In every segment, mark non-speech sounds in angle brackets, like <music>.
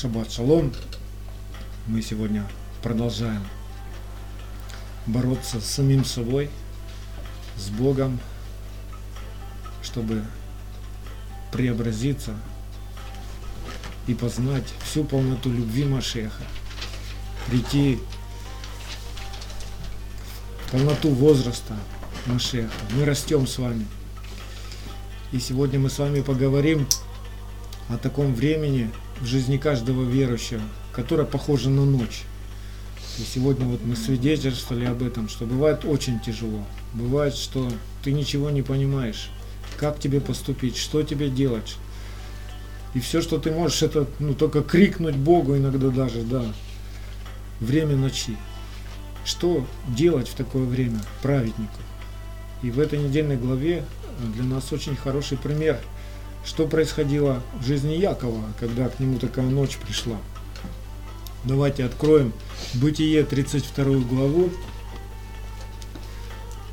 Шаббат шалом. Мы сегодня продолжаем бороться с самим собой, с Богом, чтобы преобразиться и познать всю полноту любви Машеха, прийти в полноту возраста Машеха. Мы растем с вами. И сегодня мы с вами поговорим о таком времени в жизни каждого верующего, которое похоже на ночь. И сегодня вот мы свидетельствовали об этом, что бывает очень тяжело. Бывает, что ты ничего не понимаешь, как тебе поступить, что тебе делать. И все, что ты можешь, это ну, только крикнуть Богу иногда даже, да. Время ночи. Что делать в такое время праведнику? И в этой недельной главе для нас очень хороший пример, что происходило в жизни Якова, когда к нему такая ночь пришла. Давайте откроем Бытие 32 главу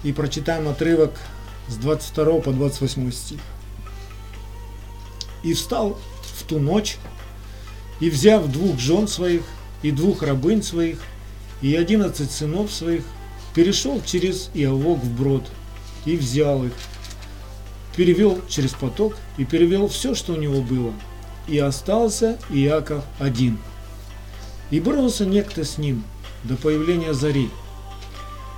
и прочитаем отрывок с 22 по 28 стих. «И встал в ту ночь, и взяв двух жен своих, и двух рабынь своих, и одиннадцать сынов своих, перешел через Иовок в брод, и взял их, перевел через поток, и перевел все, что у него было, и остался Иаков один – и боролся некто с ним до появления зари.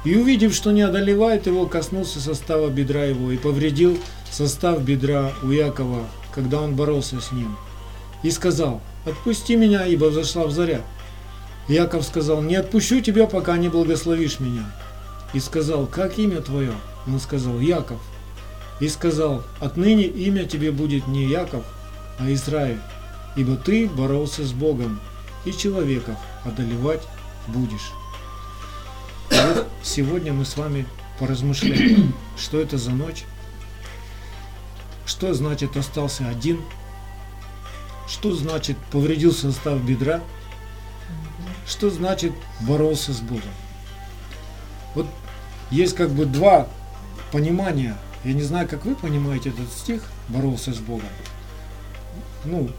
И увидев, что не одолевает его, коснулся состава бедра его и повредил состав бедра у Якова, когда он боролся с ним. И сказал, отпусти меня, ибо взошла в заря. Яков сказал, не отпущу тебя, пока не благословишь меня. И сказал, как имя твое? Он сказал, Яков. И сказал, отныне имя тебе будет не Яков, а Израиль, ибо ты боролся с Богом, и человеков одолевать будешь. И вот сегодня мы с вами поразмышляем, <clears throat> что это за ночь, что значит остался один, что значит повредил состав бедра, что значит боролся с Богом. Вот есть как бы два понимания. Я не знаю, как вы понимаете этот стих, боролся с Богом. Ну,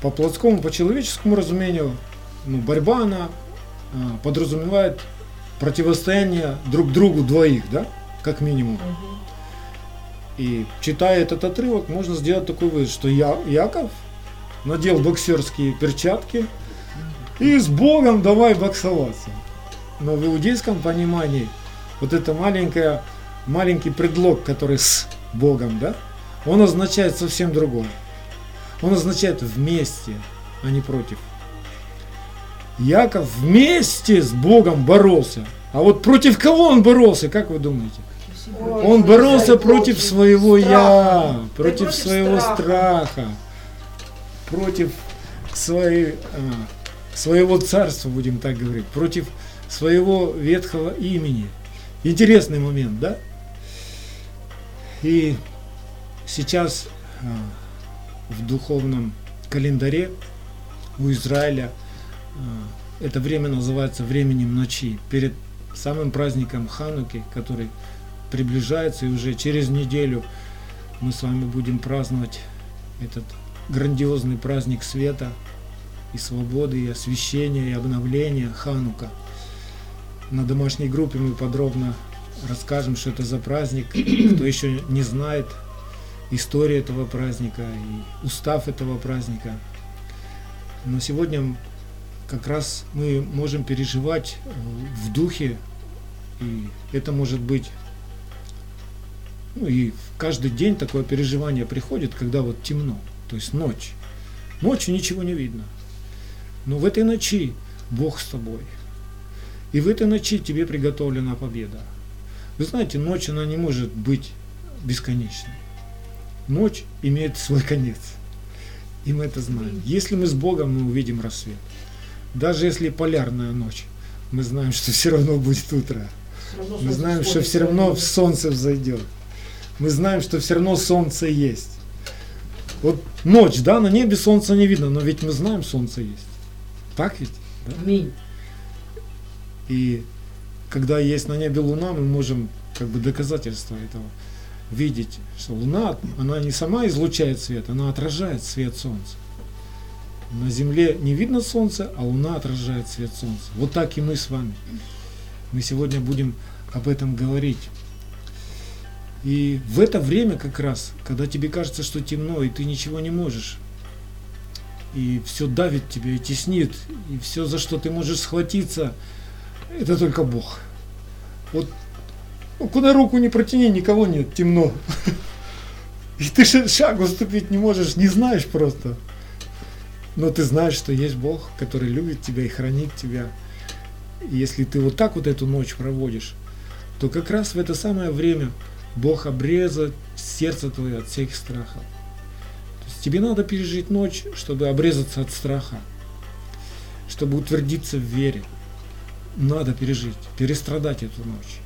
по плотскому, по человеческому разумению, ну, борьба, она а, подразумевает противостояние друг другу двоих, да, как минимум. И читая этот отрывок, можно сделать такой вывод, что я, Яков надел боксерские перчатки и с Богом давай боксоваться. Но в иудейском понимании вот это маленькое, маленький предлог, который с Богом, да, он означает совсем другое. Он означает вместе, а не против. Яков вместе с Богом боролся. А вот против кого он боролся, как вы думаете? Он боролся против своего я, против своего страха, против своей, а, своего царства, будем так говорить, против своего ветхого имени. Интересный момент, да? И сейчас а, в духовном календаре у Израиля э, это время называется временем ночи, перед самым праздником Хануки, который приближается, и уже через неделю мы с вами будем праздновать этот грандиозный праздник света и свободы, и освящения, и обновления Ханука. На домашней группе мы подробно расскажем, что это за праздник. <clears throat> Кто еще не знает, история этого праздника и устав этого праздника. Но сегодня как раз мы можем переживать э, в духе, и это может быть, ну и каждый день такое переживание приходит, когда вот темно, то есть ночь. Ночью ничего не видно. Но в этой ночи Бог с тобой. И в этой ночи тебе приготовлена победа. Вы знаете, ночь, она не может быть бесконечной ночь имеет свой конец. И мы это знаем. Если мы с Богом, мы увидим рассвет. Даже если полярная ночь, мы знаем, что все равно будет утро. Мы знаем, что все равно солнце взойдет. Мы знаем, что все равно солнце есть. Вот ночь, да, на небе солнца не видно, но ведь мы знаем, солнце есть. Так ведь? Да? Аминь. И когда есть на небе луна, мы можем как бы доказательство этого видеть, что Луна, она не сама излучает свет, она отражает свет Солнца. На земле не видно солнца, а луна отражает свет солнца. Вот так и мы с вами. Мы сегодня будем об этом говорить. И в это время как раз, когда тебе кажется, что темно, и ты ничего не можешь, и все давит тебя и теснит, и все, за что ты можешь схватиться, это только Бог. Вот ну, куда руку не протяни, никого нет, темно. И ты шагу ступить не можешь, не знаешь просто. Но ты знаешь, что есть Бог, который любит тебя и хранит тебя. И если ты вот так вот эту ночь проводишь, то как раз в это самое время Бог обрезает сердце твое от всех страхов. То есть тебе надо пережить ночь, чтобы обрезаться от страха, чтобы утвердиться в вере. Надо пережить, перестрадать эту ночь.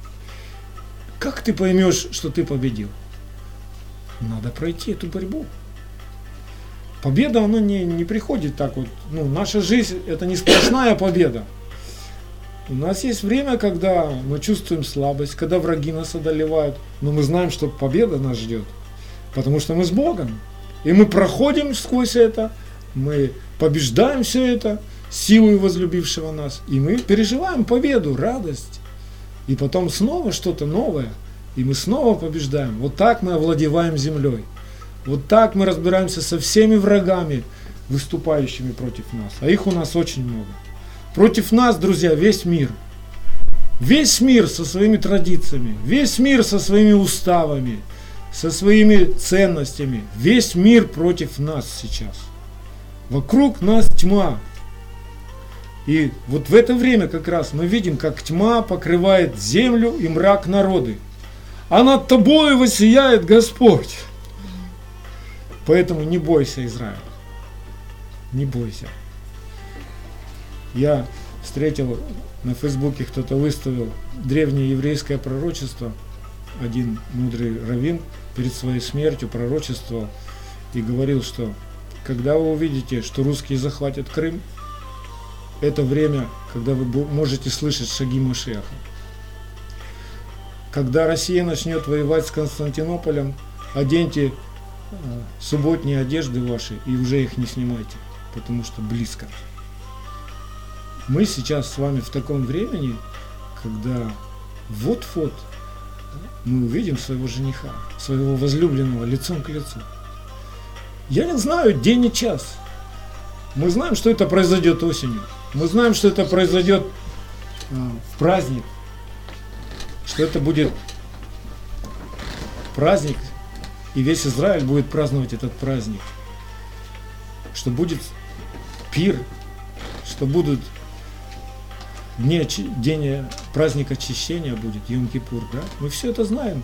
Как ты поймешь, что ты победил? Надо пройти эту борьбу. Победа, она не, не приходит так вот. Ну, наша жизнь это не сплошная победа. У нас есть время, когда мы чувствуем слабость, когда враги нас одолевают, но мы знаем, что победа нас ждет, потому что мы с Богом. И мы проходим сквозь это, мы побеждаем все это силой возлюбившего нас, и мы переживаем победу, радость. И потом снова что-то новое, и мы снова побеждаем. Вот так мы овладеваем землей. Вот так мы разбираемся со всеми врагами, выступающими против нас. А их у нас очень много. Против нас, друзья, весь мир. Весь мир со своими традициями, весь мир со своими уставами, со своими ценностями. Весь мир против нас сейчас. Вокруг нас тьма. И вот в это время как раз мы видим, как тьма покрывает землю и мрак народы. А над тобой воссияет Господь. Поэтому не бойся, Израиль. Не бойся. Я встретил на Фейсбуке, кто-то выставил древнее еврейское пророчество. Один мудрый раввин перед своей смертью пророчествовал и говорил, что когда вы увидите, что русские захватят Крым, это время, когда вы можете слышать шаги Машеха. Когда Россия начнет воевать с Константинополем, оденьте э, субботние одежды ваши и уже их не снимайте, потому что близко. Мы сейчас с вами в таком времени, когда вот-вот мы увидим своего жениха, своего возлюбленного лицом к лицу. Я не знаю день и час. Мы знаем, что это произойдет осенью. Мы знаем, что это произойдет э, в праздник. Что это будет праздник, и весь Израиль будет праздновать этот праздник. Что будет пир, что будут дне, день праздника очищения будет, Йом-Кипур, да? Мы все это знаем.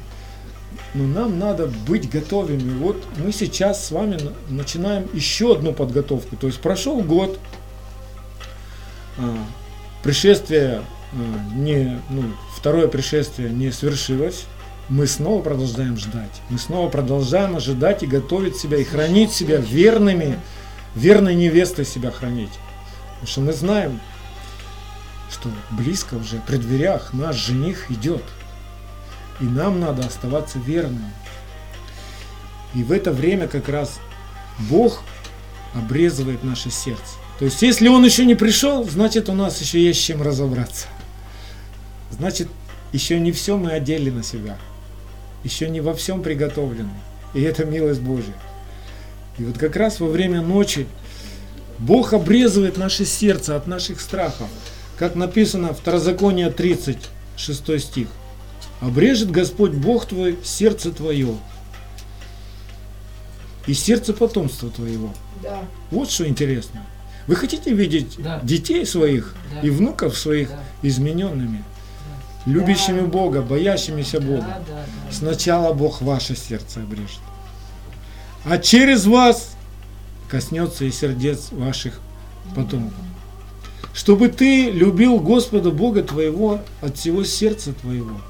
Но нам надо быть готовыми. Вот мы сейчас с вами начинаем еще одну подготовку. То есть прошел год, пришествие а, не, ну, второе пришествие не свершилось, мы снова продолжаем ждать. Мы снова продолжаем ожидать и готовить себя, и хранить себя верными, верной невестой себя хранить. Потому что мы знаем, что близко уже, при дверях наш жених идет. И нам надо оставаться верными. И в это время как раз Бог обрезывает наше сердце. То есть, если он еще не пришел, значит, у нас еще есть чем разобраться. Значит, еще не все мы одели на себя. Еще не во всем приготовлены. И это милость Божья. И вот как раз во время ночи Бог обрезывает наше сердце от наших страхов. Как написано в Второзаконие 36 стих. «Обрежет Господь Бог твой сердце твое и сердце потомства твоего». Да. Вот что интересно. Вы хотите видеть да. детей своих да. и внуков своих да. измененными, да. любящими да. Бога, боящимися Бога? Да, да, да. Сначала Бог ваше сердце обрежет, а через вас коснется и сердец ваших потомков чтобы ты любил Господа Бога твоего от всего сердца твоего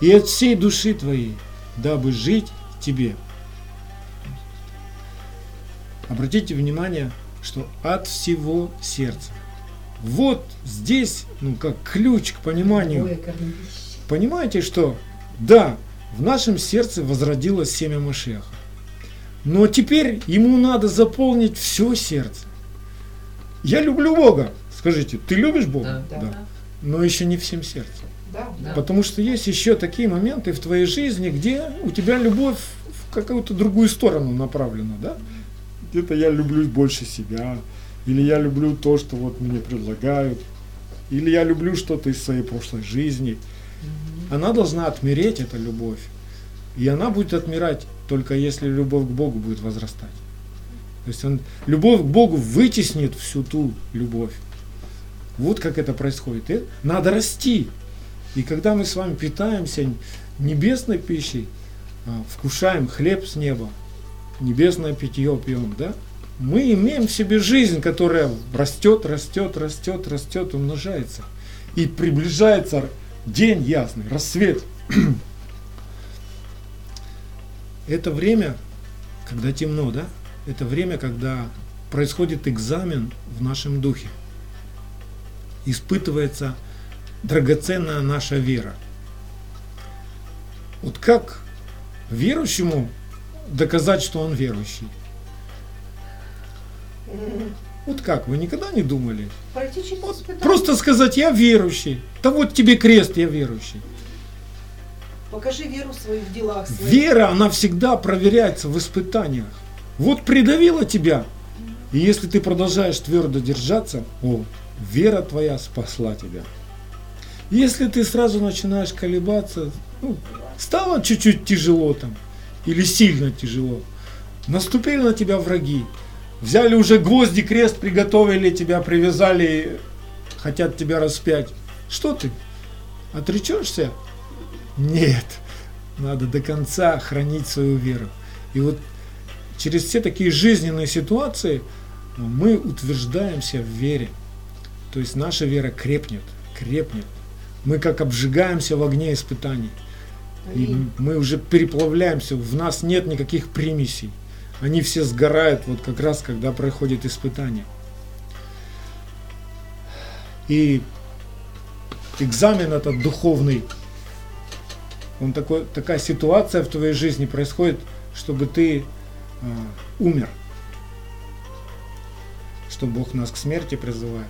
и от всей души твоей, дабы жить тебе. Обратите внимание, что от всего сердца. Вот здесь, ну, как ключ к пониманию. Понимаете, что да, в нашем сердце возродилось семя Машеха. Но теперь ему надо заполнить все сердце. Я люблю Бога. Скажите, ты любишь Бога? Да. Да. Но еще не всем сердцем. Да. Да. Потому что есть еще такие моменты в твоей жизни, где у тебя любовь в какую-то другую сторону направлена, да? Где-то я люблю больше себя, или я люблю то, что вот мне предлагают, или я люблю что-то из своей прошлой жизни. Она должна отмереть, эта любовь. И она будет отмирать только если любовь к Богу будет возрастать. То есть он, любовь к Богу вытеснит всю ту любовь. Вот как это происходит. И надо расти. И когда мы с вами питаемся небесной пищей, а, вкушаем хлеб с неба, небесное питье пьем, да, мы имеем в себе жизнь, которая растет, растет, растет, растет, умножается. И приближается день ясный, рассвет. <clears throat> Это время, когда темно, да? Это время, когда происходит экзамен в нашем духе. Испытывается драгоценная наша вера. Вот как верующему доказать, что он верующий? Вот как, вы никогда не думали? Вот испытание. просто сказать, я верующий. Да вот тебе крест, я верующий. Покажи веру свою в делах своих. Вера, она всегда проверяется в испытаниях. Вот придавила тебя, и если ты продолжаешь твердо держаться, о, вера твоя спасла тебя. Если ты сразу начинаешь колебаться, ну, стало чуть-чуть тяжело там, или сильно тяжело, наступили на тебя враги, взяли уже гвозди, крест, приготовили тебя, привязали, хотят тебя распять. Что ты? Отречешься? Нет. Надо до конца хранить свою веру. И вот через все такие жизненные ситуации мы утверждаемся в вере. То есть наша вера крепнет, крепнет. Мы как обжигаемся в огне испытаний. И мы уже переплавляемся, в нас нет никаких примесей. Они все сгорают вот как раз, когда проходит испытание. И экзамен этот духовный, он такой, такая ситуация в твоей жизни происходит, чтобы ты а, умер. Что Бог нас к смерти призывает.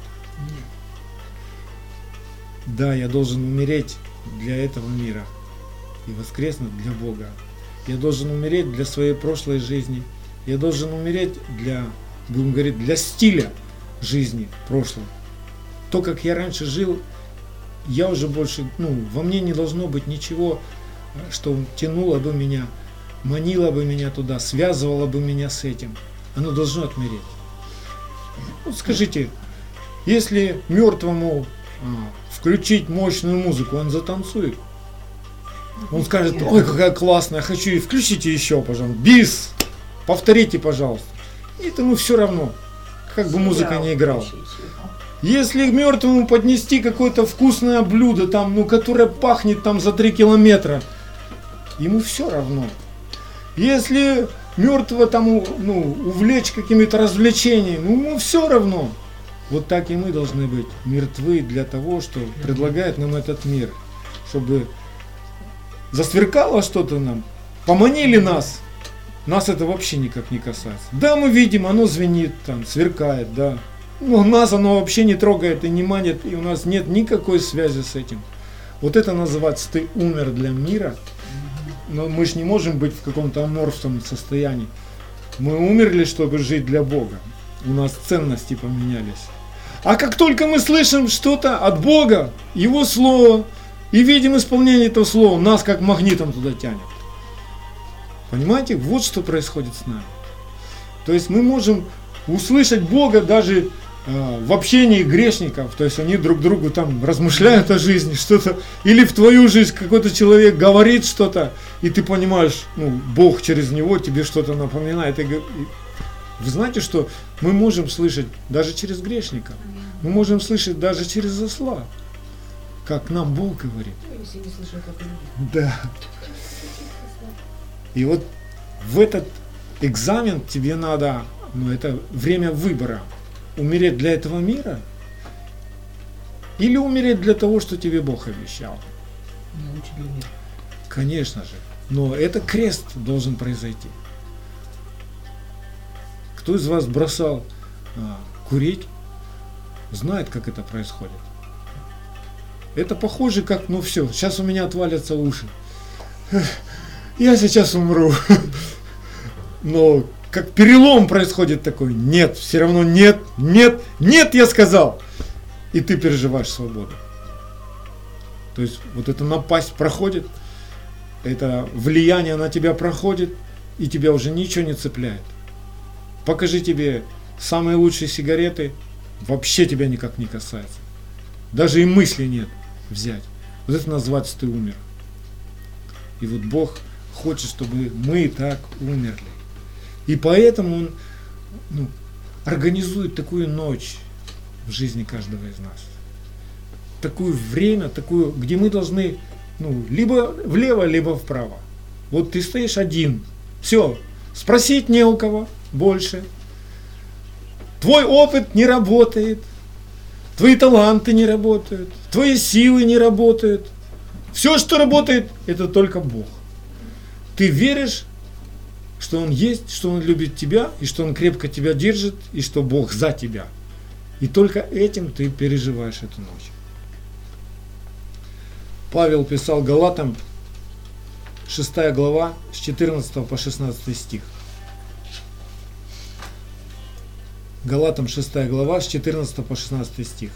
Да, я должен умереть для этого мира и воскреснуть для Бога. Я должен умереть для своей прошлой жизни. Я должен умереть для, будем говорить, для стиля жизни прошлого. То, как я раньше жил, я уже больше, ну, во мне не должно быть ничего, что тянуло бы меня, манило бы меня туда, связывало бы меня с этим. Оно должно отмереть. Вот скажите, если мертвому а, включить мощную музыку, он затанцует? Он скажет, ой, какая классная, хочу и включите еще, пожалуйста. Бис, повторите, пожалуйста. И ему все равно, как бы музыка не играла. Если мертвому поднести какое-то вкусное блюдо, там, ну, которое пахнет там за три километра, ему все равно. Если мертвого там, ну, увлечь какими-то развлечениями, ну, ему все равно. Вот так и мы должны быть мертвы для того, что предлагает нам этот мир, чтобы засверкало что-то нам, поманили нас, нас это вообще никак не касается. Да, мы видим, оно звенит там, сверкает, да. Но нас оно вообще не трогает и не манит, и у нас нет никакой связи с этим. Вот это называется ты умер для мира, но мы же не можем быть в каком-то аморфном состоянии. Мы умерли, чтобы жить для Бога. У нас ценности поменялись. А как только мы слышим что-то от Бога, Его Слово, и видим исполнение этого Слова, нас как магнитом туда тянет. Понимаете, вот что происходит с нами. То есть мы можем услышать Бога даже э, в общении грешников, то есть они друг другу там размышляют о жизни, что-то, или в твою жизнь какой-то человек говорит что-то, и ты понимаешь, ну, Бог через него тебе что-то напоминает. И, вы знаете, что мы можем слышать даже через грешника, мы можем слышать даже через осла, как нам Бог говорит. Ну, люди. Да. И вот в этот экзамен тебе надо, ну это время выбора, умереть для этого мира или умереть для того, что тебе Бог обещал. Конечно же. Но это крест должен произойти. Кто из вас бросал а, курить знает, как это происходит. Это похоже, как, ну все, сейчас у меня отвалятся уши. Я сейчас умру. Но как перелом происходит такой. Нет, все равно нет, нет, нет, я сказал. И ты переживаешь свободу. То есть вот эта напасть проходит, это влияние на тебя проходит, и тебя уже ничего не цепляет. Покажи тебе самые лучшие сигареты, вообще тебя никак не касается. Даже и мысли нет взять. Вот это называется ты умер. И вот Бог хочет, чтобы мы так умерли. И поэтому Он ну, организует такую ночь в жизни каждого из нас. Такое время, такую, где мы должны ну, либо влево, либо вправо. Вот ты стоишь один. Все, спросить не у кого больше. Твой опыт не работает. Твои таланты не работают. Твои силы не работают. Все, что работает, это только Бог. Ты веришь, что Он есть, что Он любит тебя, и что Он крепко тебя держит, и что Бог за тебя. И только этим ты переживаешь эту ночь. Павел писал Галатам, 6 глава, с 14 по 16 стих. Галатам 6 глава, с 14 по 16 стих.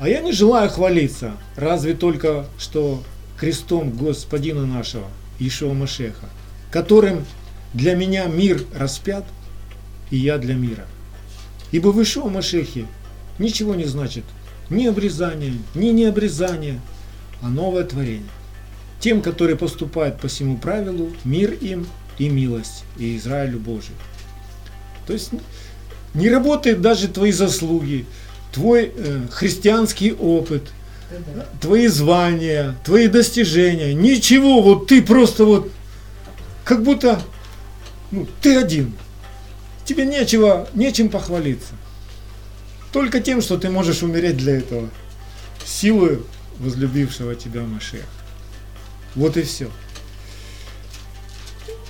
«А я не желаю хвалиться, разве только, что крестом Господина нашего, Ишуа Машеха, которым для меня мир распят, и я для мира. Ибо в Ишуа Машехе ничего не значит ни обрезание, ни необрезание, а новое творение. Тем, которые поступают по всему правилу, мир им и милость, и Израилю Божий. То есть не работают даже твои заслуги, твой э, христианский опыт, твои звания, твои достижения. Ничего, вот ты просто вот, как будто, ну, ты один. Тебе нечего, нечем похвалиться. Только тем, что ты можешь умереть для этого. Силою возлюбившего тебя Машех. Вот и все.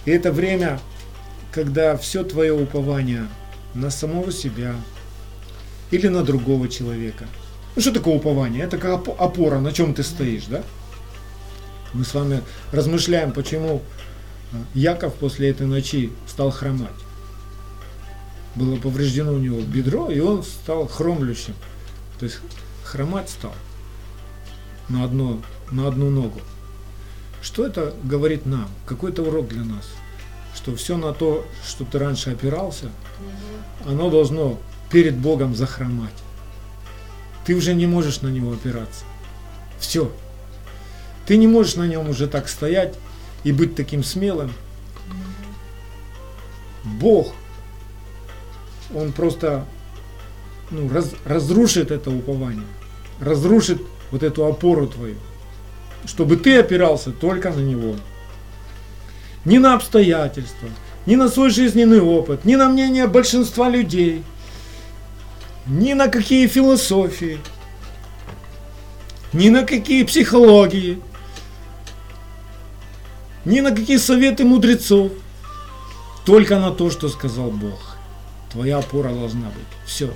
И это время, когда все твое упование на самого себя или на другого человека. Ну что такое упование? Это как опора, на чем ты стоишь, да? Мы с вами размышляем, почему а, Яков после этой ночи стал хромать. Было повреждено у него бедро, и он стал хромлющим. То есть хромать стал на, одно, на одну ногу. Что это говорит нам? Какой это урок для нас? Что все на то, что ты раньше опирался, оно должно перед Богом захромать. Ты уже не можешь на него опираться. Все. Ты не можешь на нем уже так стоять и быть таким смелым. Бог, Он просто ну, раз, разрушит это упование, разрушит вот эту опору твою, чтобы ты опирался только на Него. Не на обстоятельства, ни на свой жизненный опыт, ни на мнение большинства людей, ни на какие философии, ни на какие психологии, ни на какие советы мудрецов, только на то, что сказал Бог. Твоя опора должна быть. Все.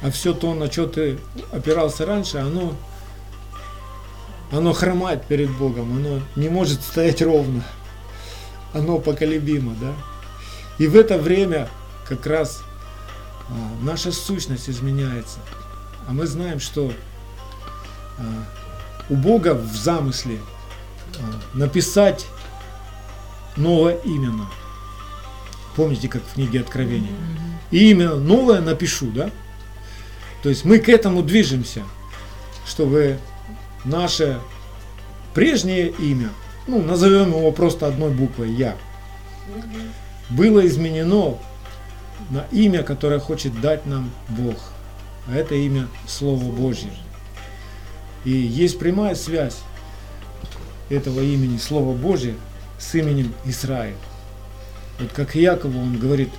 А все то, на что ты опирался раньше, оно, оно хромает перед Богом, оно не может стоять ровно оно поколебимо, да? И в это время как раз а, наша сущность изменяется. А мы знаем, что а, у Бога в замысле а, написать новое имя Помните, как в книге Откровения? И имя новое напишу, да? То есть мы к этому движемся, чтобы наше прежнее имя – ну, назовем его просто одной буквой «Я», было изменено на имя, которое хочет дать нам Бог. А это имя Слово Божье. И есть прямая связь этого имени Слово Божье с именем Израиль. Вот как Якову он говорит,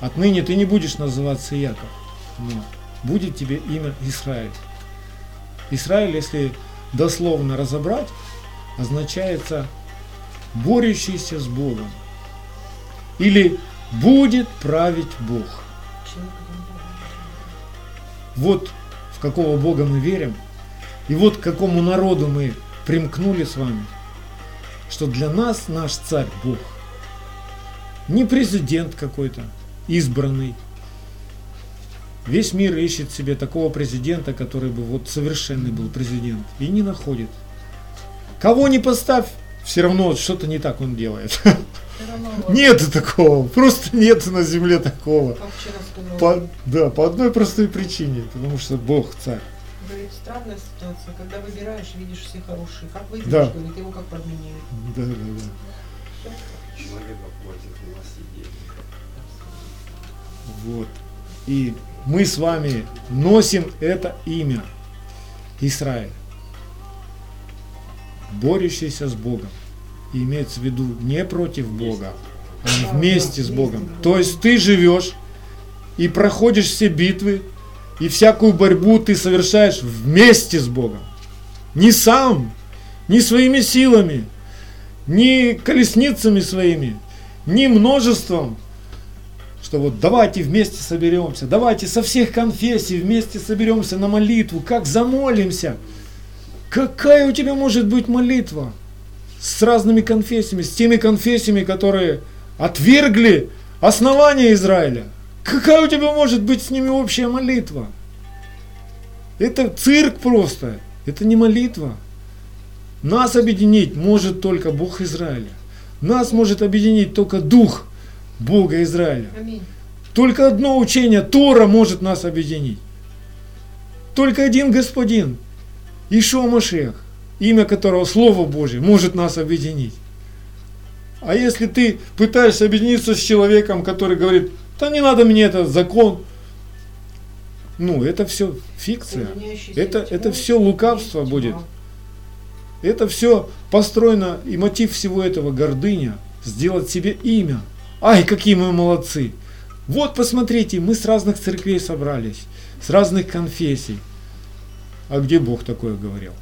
отныне ты не будешь называться Яков, но будет тебе имя Израиль. Израиль, если дословно разобрать, означается борющийся с Богом. Или будет править Бог. Вот в какого Бога мы верим, и вот к какому народу мы примкнули с вами, что для нас наш царь Бог. Не президент какой-то, избранный. Весь мир ищет себе такого президента, который бы вот совершенный был президент, и не находит. Кого не поставь, все равно что-то не так он делает. Нет такого, просто нет на земле такого. По, да, по одной простой причине, потому что Бог царь. Странная ситуация, когда выбираешь, видишь все хорошие. Как выберешь, Да. говорит, его как подменяют. Да, да, да. Человека платит власти денег. Вот. И мы с вами носим это имя Израиль, борющийся с Богом. И имеется в виду не против Бога, а вместе с Богом. То есть ты живешь и проходишь все битвы, и всякую борьбу ты совершаешь вместе с Богом. Не сам, не своими силами, не колесницами своими, не множеством, что вот давайте вместе соберемся, давайте со всех конфессий вместе соберемся на молитву, как замолимся. Какая у тебя может быть молитва с разными конфессиями, с теми конфессиями, которые отвергли основания Израиля? Какая у тебя может быть с ними общая молитва? Это цирк просто, это не молитва. Нас объединить может только Бог Израиля. Нас может объединить только Дух Бога Израиля. Аминь. Только одно учение Тора может нас объединить. Только один Господин, Ишуа Машех, имя которого Слово Божье, может нас объединить. А если ты пытаешься объединиться с человеком, который говорит, да не надо мне этот закон, ну, это все фикция. Это, это все лукавство будет. Это все построено, и мотив всего этого гордыня, сделать себе имя. Ай, какие мы молодцы! Вот посмотрите, мы с разных церквей собрались, с разных конфессий. А где Бог такое говорил?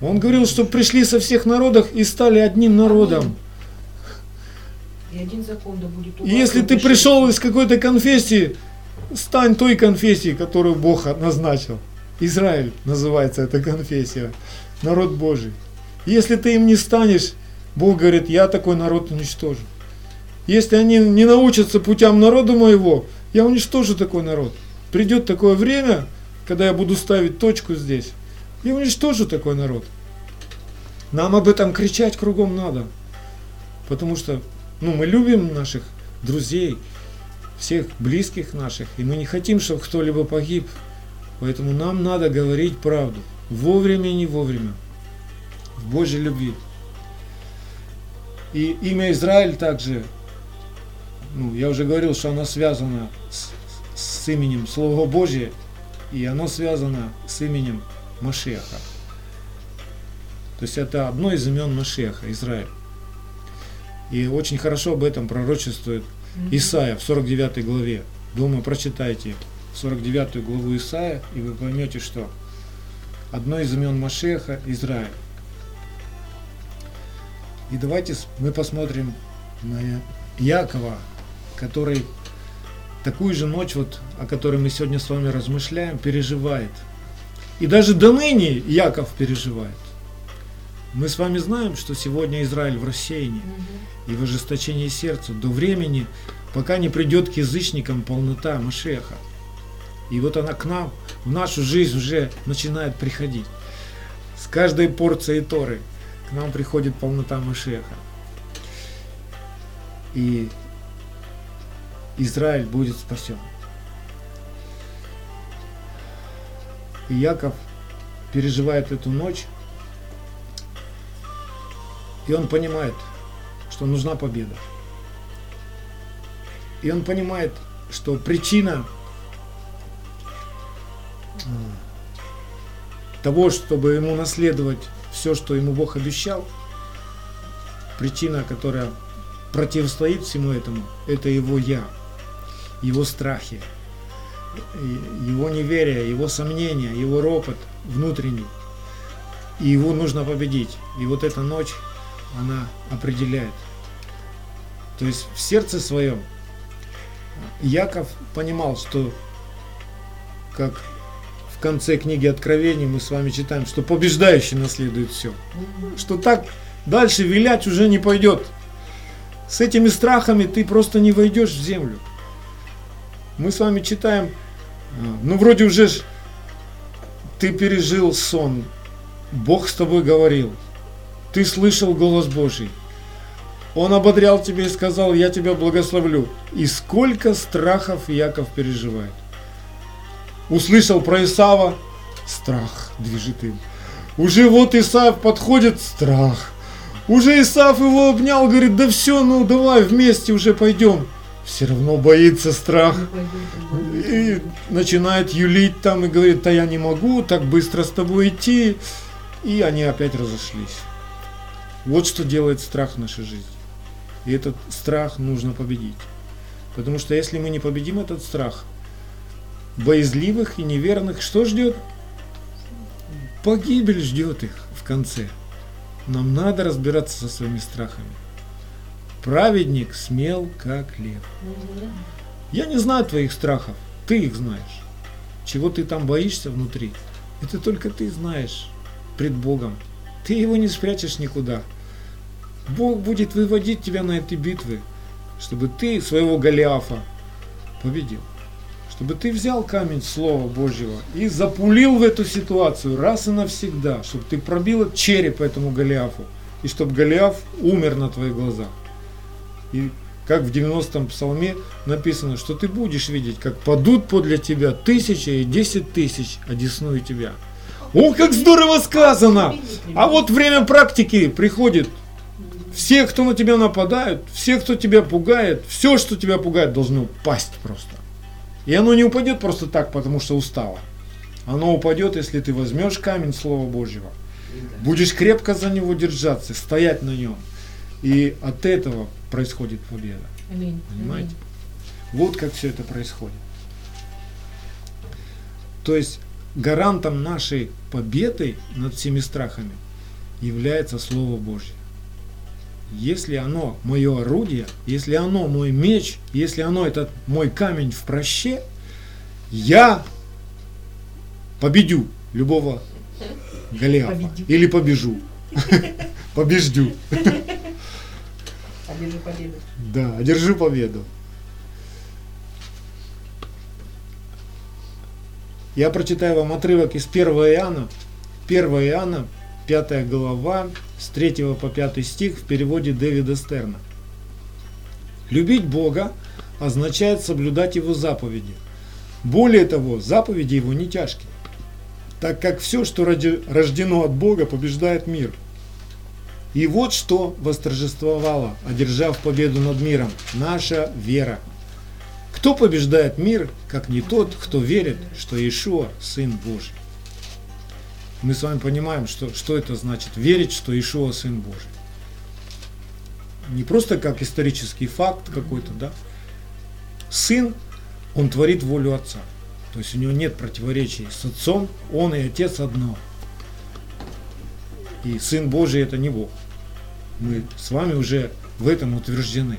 Он говорил, что пришли со всех народов и стали одним народом. И один закон да будет у вас, если ты пришел из какой-то конфессии, стань той конфессией, которую Бог назначил. Израиль называется эта конфессия, народ Божий. Если ты им не станешь, Бог говорит, я такой народ уничтожу. Если они не научатся путям народа моего, я уничтожу такой народ. Придет такое время, когда я буду ставить точку здесь, я уничтожу такой народ. Нам об этом кричать кругом надо. Потому что ну, мы любим наших друзей, всех близких наших, и мы не хотим, чтобы кто-либо погиб. Поэтому нам надо говорить правду. Вовремя и не вовремя. В Божьей любви. И имя Израиль также, ну, я уже говорил, что оно связано с, с именем Слова Божье, и оно связано с именем Машеха. То есть это одно из имен Машеха, Израиль. И очень хорошо об этом пророчествует. Исаия в 49 главе. Дома прочитайте 49 главу Исаия, и вы поймете, что одно из имен Машеха – Израиль. И давайте мы посмотрим на Якова, который такую же ночь, вот, о которой мы сегодня с вами размышляем, переживает. И даже до ныне Яков переживает. Мы с вами знаем, что сегодня Израиль в рассеянии и в ожесточении сердца до времени, пока не придет к язычникам полнота Машеха. И вот она к нам, в нашу жизнь уже начинает приходить. С каждой порцией Торы к нам приходит полнота Машеха. И Израиль будет спасен. И Яков переживает эту ночь, и он понимает, что нужна победа. И он понимает, что причина э, того, чтобы ему наследовать все, что ему Бог обещал, причина, которая противостоит всему этому, это его я, его страхи, его неверие, его сомнения, его ропот внутренний. И его нужно победить. И вот эта ночь, она определяет. То есть в сердце своем Яков понимал, что как в конце книги Откровений мы с вами читаем, что побеждающий наследует все. Что так дальше вилять уже не пойдет. С этими страхами ты просто не войдешь в землю. Мы с вами читаем, а, ну вроде уже ж ты пережил сон, Бог с тобой говорил, ты слышал голос Божий, Он ободрял тебя и сказал, я тебя благословлю. И сколько страхов Яков переживает. Услышал про Исава, страх движет им. Уже вот Исаав подходит, страх. Уже Исаав его обнял, говорит, да все, ну давай вместе уже пойдем. Все равно боится страх. И начинает юлить там и говорит, да я не могу так быстро с тобой идти. И они опять разошлись. Вот что делает страх в нашей жизни. И этот страх нужно победить. Потому что если мы не победим этот страх, боязливых и неверных что ждет? Погибель ждет их в конце. Нам надо разбираться со своими страхами. Праведник смел, как лев. Я не знаю твоих страхов, ты их знаешь. Чего ты там боишься внутри, это только ты знаешь пред Богом. Ты его не спрячешь никуда. Бог будет выводить тебя на эти битвы, чтобы ты своего Голиафа победил. Чтобы ты взял камень Слова Божьего и запулил в эту ситуацию раз и навсегда, чтобы ты пробил череп этому Голиафу, и чтобы Голиаф умер на твоих глазах. И как в 90-м псалме написано, что ты будешь видеть, как падут подле тебя тысяча и десять тысяч, одесную тебя. О, как здорово сказано! А вот время практики приходит. Все, кто на тебя нападают, все, кто тебя пугает, все, что тебя пугает, должно упасть просто. И оно не упадет просто так, потому что устало. Оно упадет, если ты возьмешь камень Слова Божьего, будешь крепко за него держаться, стоять на нем. И от этого происходит победа. Аминь. Понимаете? Вот как все это происходит. То есть гарантом нашей победы над всеми страхами является Слово Божье. Если оно мое орудие, если оно мой меч, если оно этот мой камень в проще, я победю любого Голиафа. Победю. Или побежу. <laughs> Побеждю. <laughs> Одержи победу. Да, одержу победу. Я прочитаю вам отрывок из 1 Иоанна. 1 Иоанна, 5 глава, с 3 по 5 стих в переводе Дэвида Стерна. Любить Бога означает соблюдать Его заповеди. Более того, заповеди Его не тяжкие, так как все, что рождено от Бога, побеждает мир. И вот что восторжествовало, одержав победу над миром, наша вера. Кто побеждает мир, как не тот, кто верит, что Иешуа – Сын Божий? Мы с вами понимаем, что, что это значит верить, что Иешуа – Сын Божий. Не просто как исторический факт какой-то, да? Сын, он творит волю Отца. То есть у него нет противоречий с Отцом, Он и Отец одно. И Сын Божий это не Бог. Мы с вами уже в этом утверждены.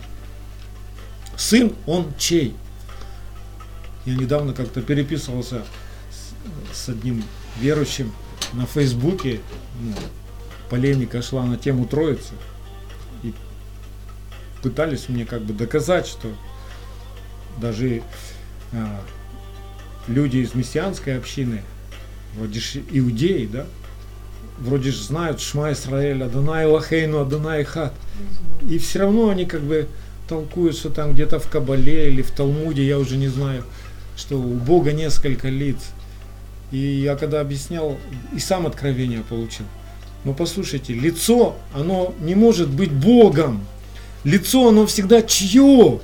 Сын, он чей? Я недавно как-то переписывался с, с одним верующим на Фейсбуке. Ну, полемика шла на тему Троицы. И пытались мне как бы доказать, что даже а, люди из мессианской общины, вроде иудеи, да, вроде же знают Шма Исраэль, Адонай Лахейну, Адонай Хат. И все равно они как бы толкуют, что там где-то в Кабале или в Талмуде, я уже не знаю, что у Бога несколько лиц. И я когда объяснял, и сам откровение получил. Но послушайте, лицо, оно не может быть Богом. Лицо, оно всегда чье? Ну.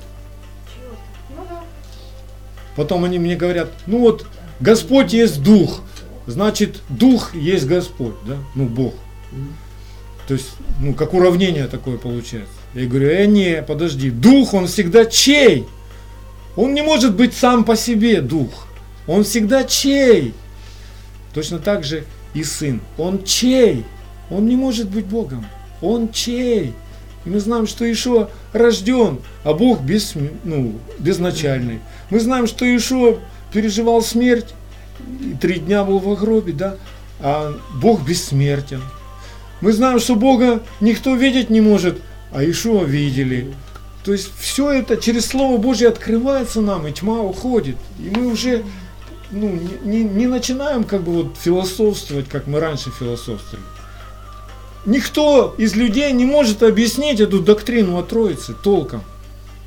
Потом они мне говорят, ну вот Господь есть Дух, значит Дух есть Господь, да, ну Бог. То есть, ну как уравнение такое получается. Я говорю, э, не, подожди, Дух, он всегда чей? Он не может быть сам по себе Дух. Он всегда чей? Точно так же и Сын. Он чей? Он не может быть Богом. Он чей? И мы знаем, что Ишуа рожден, а Бог без, ну, безначальный. Мы знаем, что Ишуа переживал смерть, и три дня был в гробе, да, а Бог бессмертен. Мы знаем, что Бога никто видеть не может, а Ишуа видели. То есть все это через Слово Божье открывается нам, и тьма уходит. И мы уже ну, не, не, не начинаем как бы вот философствовать, как мы раньше философствовали. Никто из людей не может объяснить эту доктрину о Троице толком.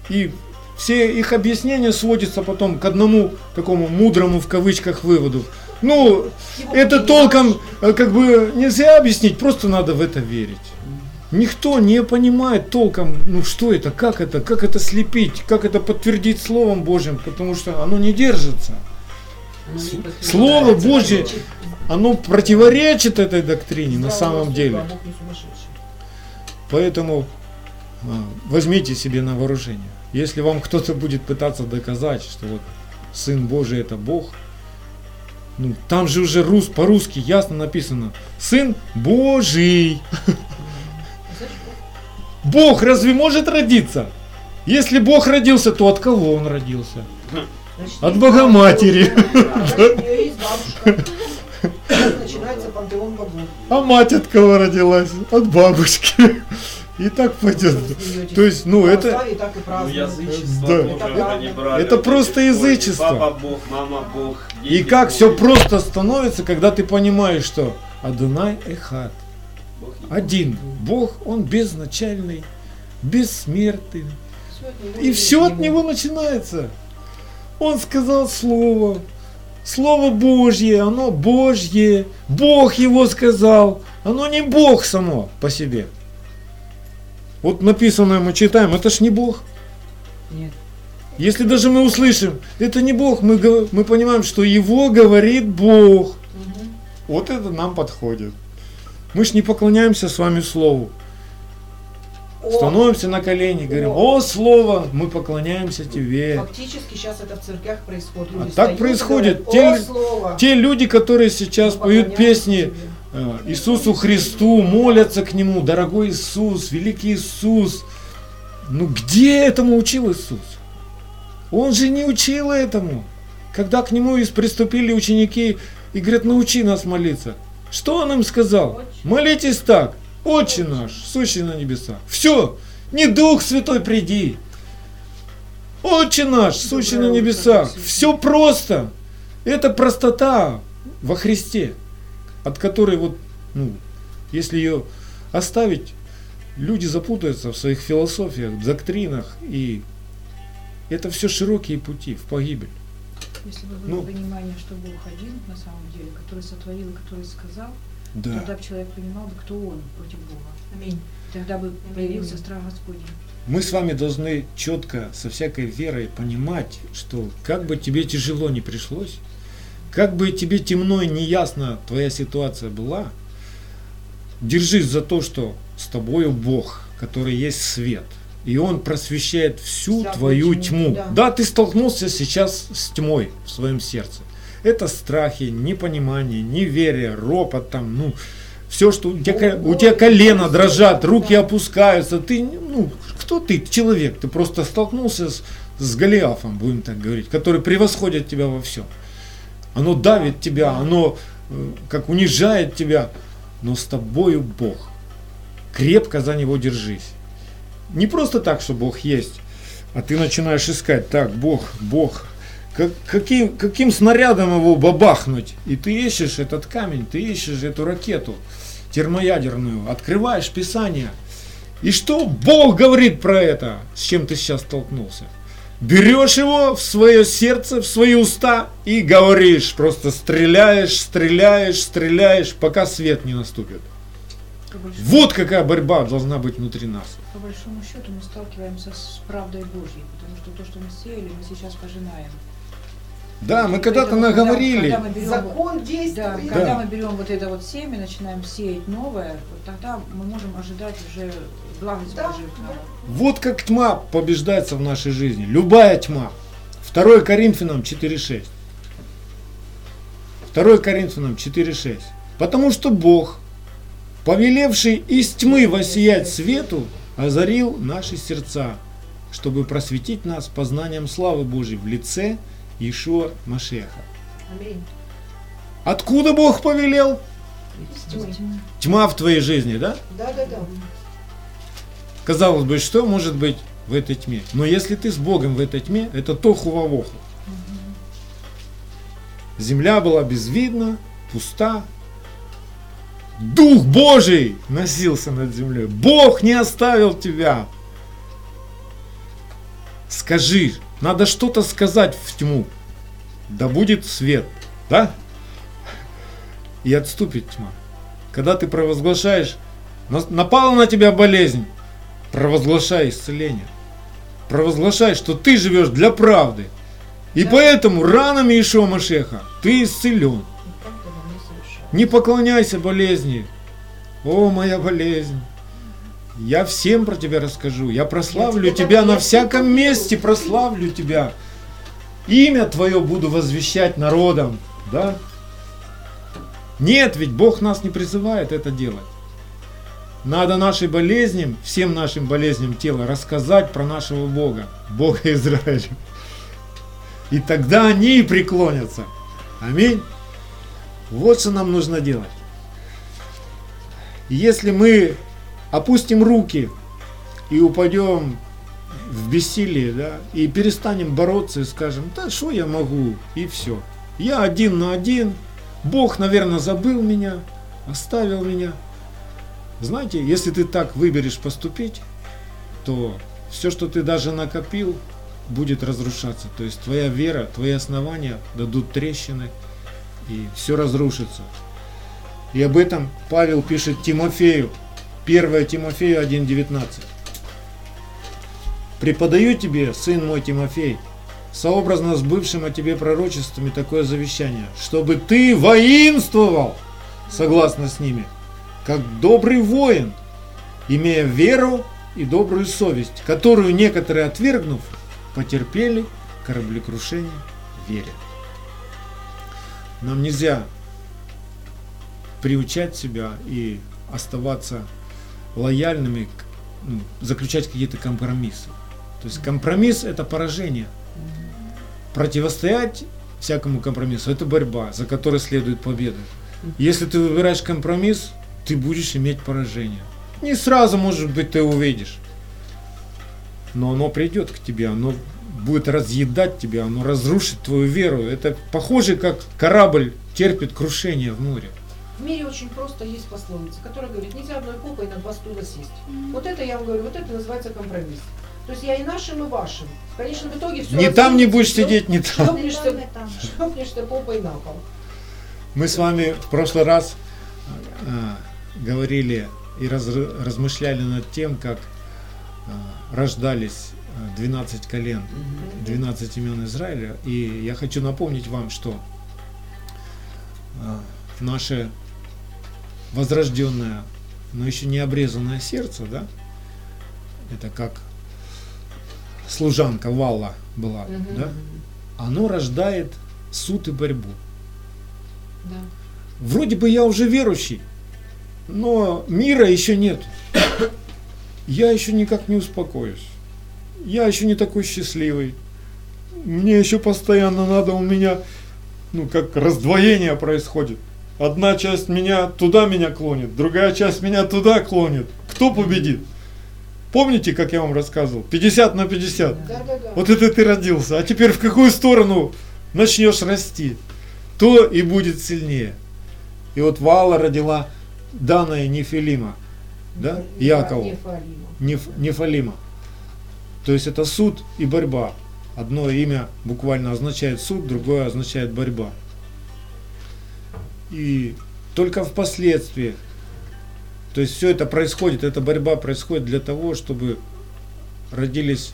И все их объяснения сводятся потом к одному такому мудрому в кавычках выводу. Ну, Его это толком э, как бы нельзя объяснить, просто надо в это верить. Никто не понимает толком, ну что это, как это, как это слепить, как это подтвердить Словом Божьим, потому что оно не держится. Слово Божье, оно противоречит этой доктрине на самом деле. Поэтому а, возьмите себе на вооружение. Если вам кто-то будет пытаться доказать, что вот Сын Божий это Бог, ну там же уже рус, по-русски ясно написано Сын Божий. Бог разве может родиться? Если Бог родился, то от кого он родился? значит, От Богоматери. А мать от кого родилась? От бабушки. И так пойдет. То есть, ну это, Православие так и Ну, Да. это. Это просто язычество. Папа Бог, мама Бог. и как Бог. все просто становится, когда ты понимаешь, что Адонай. Бог не Один. Бог, он безначальный, бессмертный. И все от него начинается. Он сказал слово. Слово Божье, оно Божье. Бог его сказал. Оно не Бог само по себе. Вот написанное мы читаем, это ж не Бог. Нет. Если даже мы услышим, это не Бог, мы, мы понимаем, что его говорит Бог. Мгм. Вот это нам подходит. Мы ж не поклоняемся с вами Слову. О, Становимся на колени, говорим, о, Слово, мы поклоняемся Тебе. Фактически сейчас это в церквях происходит. Люди А так происходит. говорят, Те- О, слово. Те люди, которые сейчас Мы поют песни тебе. Э, Иисусу Христу, молятся к Нему, дорогой Иисус, великий Иисус. Ну где этому учил Иисус? Он же не учил этому. Когда к Нему приступили ученики и говорят, научи нас молиться. Что Он им сказал? Молитесь так. Отче наш, сущий на небесах. Все. Не Дух Святой приди. Отче наш, сущий на небесах. Все просто. Это простота во Христе, от которой вот, ну, если ее оставить, люди запутаются в своих философиях, доктринах, и это все широкие пути в погибель. Если бы Ну. было понимание, что Бог один на самом деле, который сотворил и который сказал, тогда бы человек понимал бы, кто он против Бога. Аминь. Тогда бы появился страх Господень. Мы с вами должны четко, со всякой верой понимать, что как бы тебе тяжело не пришлось, как бы тебе темно и неясно твоя ситуация была, держись за то, что с тобою Бог, который есть свет, и Он просвещает всю Всякую твою тьму, тьму. да. Да, ты столкнулся сейчас с тьмой в своем сердце. Это страхи, непонимание, неверие, ропот там, ну, все, что у тебя, у тебя колено дрожат, руки Да. опускаются, ты, ну, кто ты, человек, ты просто столкнулся с, с Голиафом, будем так говорить, который превосходит тебя во всем. Оно давит тебя, оно э, как унижает тебя, но с тобою Бог. Крепко за него держись. Не просто так, что Бог есть, а ты начинаешь искать, так, Бог, Бог, как- каким, каким снарядом его бабахнуть? И ты ищешь этот камень, ты ищешь эту ракету термоядерную, открываешь Писание. И что Бог говорит про это, с чем ты сейчас столкнулся? Берешь его в свое сердце, в свои уста и говоришь, просто стреляешь, стреляешь, стреляешь, пока свет не наступит. Вот какая борьба должна быть внутри нас. по большому счету мы сталкиваемся с правдой Божьей, потому что то, что мы сеяли, мы сейчас пожинаем. Да, мы когда-то когда- наговорили. Когда мы берем, Закон да, действует. когда Да. мы берем вот это вот семя, начинаем сеять новое, вот тогда мы можем ожидать уже благость Да, Божию нам. Вот как тьма побеждается в нашей жизни. Любая тьма. 2 Коринфянам 4.6. 2 Коринфянам 4.6. Потому что Бог, повелевший из тьмы воссиять свету, озарил наши сердца, чтобы просветить нас познанием славы Божьей в лице Иешуа Машеха. Аминь. Откуда Бог повелел? Тьмы. Тьма в твоей жизни, да? Да, да, да. Казалось бы, что может быть в этой тьме? Но если ты с Богом в этой тьме, это тоху вавоху. Земля была безвидна, пуста. Дух Божий носился над землей. Бог не оставил тебя. Скажи, надо что-то сказать в тьму. Да будет свет, да? И отступит тьма. Когда ты провозглашаешь, «На- напала на тебя болезнь, провозглашай исцеление. Провозглашай, что ты живешь для правды. И Да. поэтому ранами Ишуа Машеха ты исцелен. Не поклоняйся болезни. О, моя болезнь. Я всем про тебя расскажу. Я прославлю Я тебя на всяком тебе месте, прославлю тебя. Имя твое буду возвещать народам. Да? Нет, ведь Бог нас не призывает это делать. Надо нашей болезням, всем нашим болезням тела рассказать про нашего Бога, Бога Израиля. И тогда они и преклонятся. Аминь. Вот что нам нужно делать. Если мы опустим руки и упадем в бессилие, да, и перестанем бороться и скажем, да что я могу, и все. Я один на один, Бог, наверное, забыл меня, оставил меня. Знаете, если ты так выберешь поступить, то все, что ты даже накопил, будет разрушаться. То есть твоя вера, твои основания дадут трещины, и все разрушится. И об этом Павел пишет Тимофею, 1 Тимофею 1.19. «Преподаю тебе, сын мой Тимофей, сообразно с бывшим о тебе пророчествами такое завещание, чтобы ты воинствовал, согласно с ними, как добрый воин, имея веру и добрую совесть, которую некоторые, отвергнув, потерпели кораблекрушение вере. Нам нельзя приучать себя и оставаться лояльными, ну, заключать какие-то компромиссы. То есть компромисс это поражение. Противостоять всякому компромиссу это борьба, за которой следует победа. Если ты выбираешь компромисс, ты будешь иметь поражение. Не сразу, может быть, ты увидишь. Но оно придет к тебе, оно будет разъедать тебя, оно разрушит твою веру. Это похоже, как корабль терпит крушение в море. В мире очень просто есть пословица, которая говорит, нельзя одной попой на два стула сесть. Вот это я вам говорю, вот это называется компромисс. То есть я и нашим, и вашим. В конечном итоге все Ни там не будешь сидеть, ни там. Шлепнешься, шлепнешься попой на пол. Мы с вами в прошлый раз э, говорили и раз- размышляли над тем, как э, рождались э, 12 колен, 12 имен Израиля. И я хочу напомнить вам, что э, наше возрожденное, но еще не обрезанное сердце, да, это как служанка Валла была, Мгм. да, оно рождает суд и борьбу. Да. Вроде бы я уже верующий, но мира еще нет. Я еще никак не успокоюсь. Я еще не такой счастливый. Мне еще постоянно надо, у меня, ну, как раздвоение происходит. Одна часть меня туда меня клонит, другая часть меня туда клонит. Кто победит? Помните, как я вам рассказывал? 50 на 50. Да, да, да. Вот это ты родился. А теперь в какую сторону начнешь расти, то и будет сильнее. И вот Вала родила Дана и Нефилима, да, Не Якову, Фалима. Неф, Нефалима. То есть это суд и борьба. Одно имя буквально означает суд, другое означает борьба. И только впоследствии, то есть все это происходит, эта борьба происходит для того, чтобы родились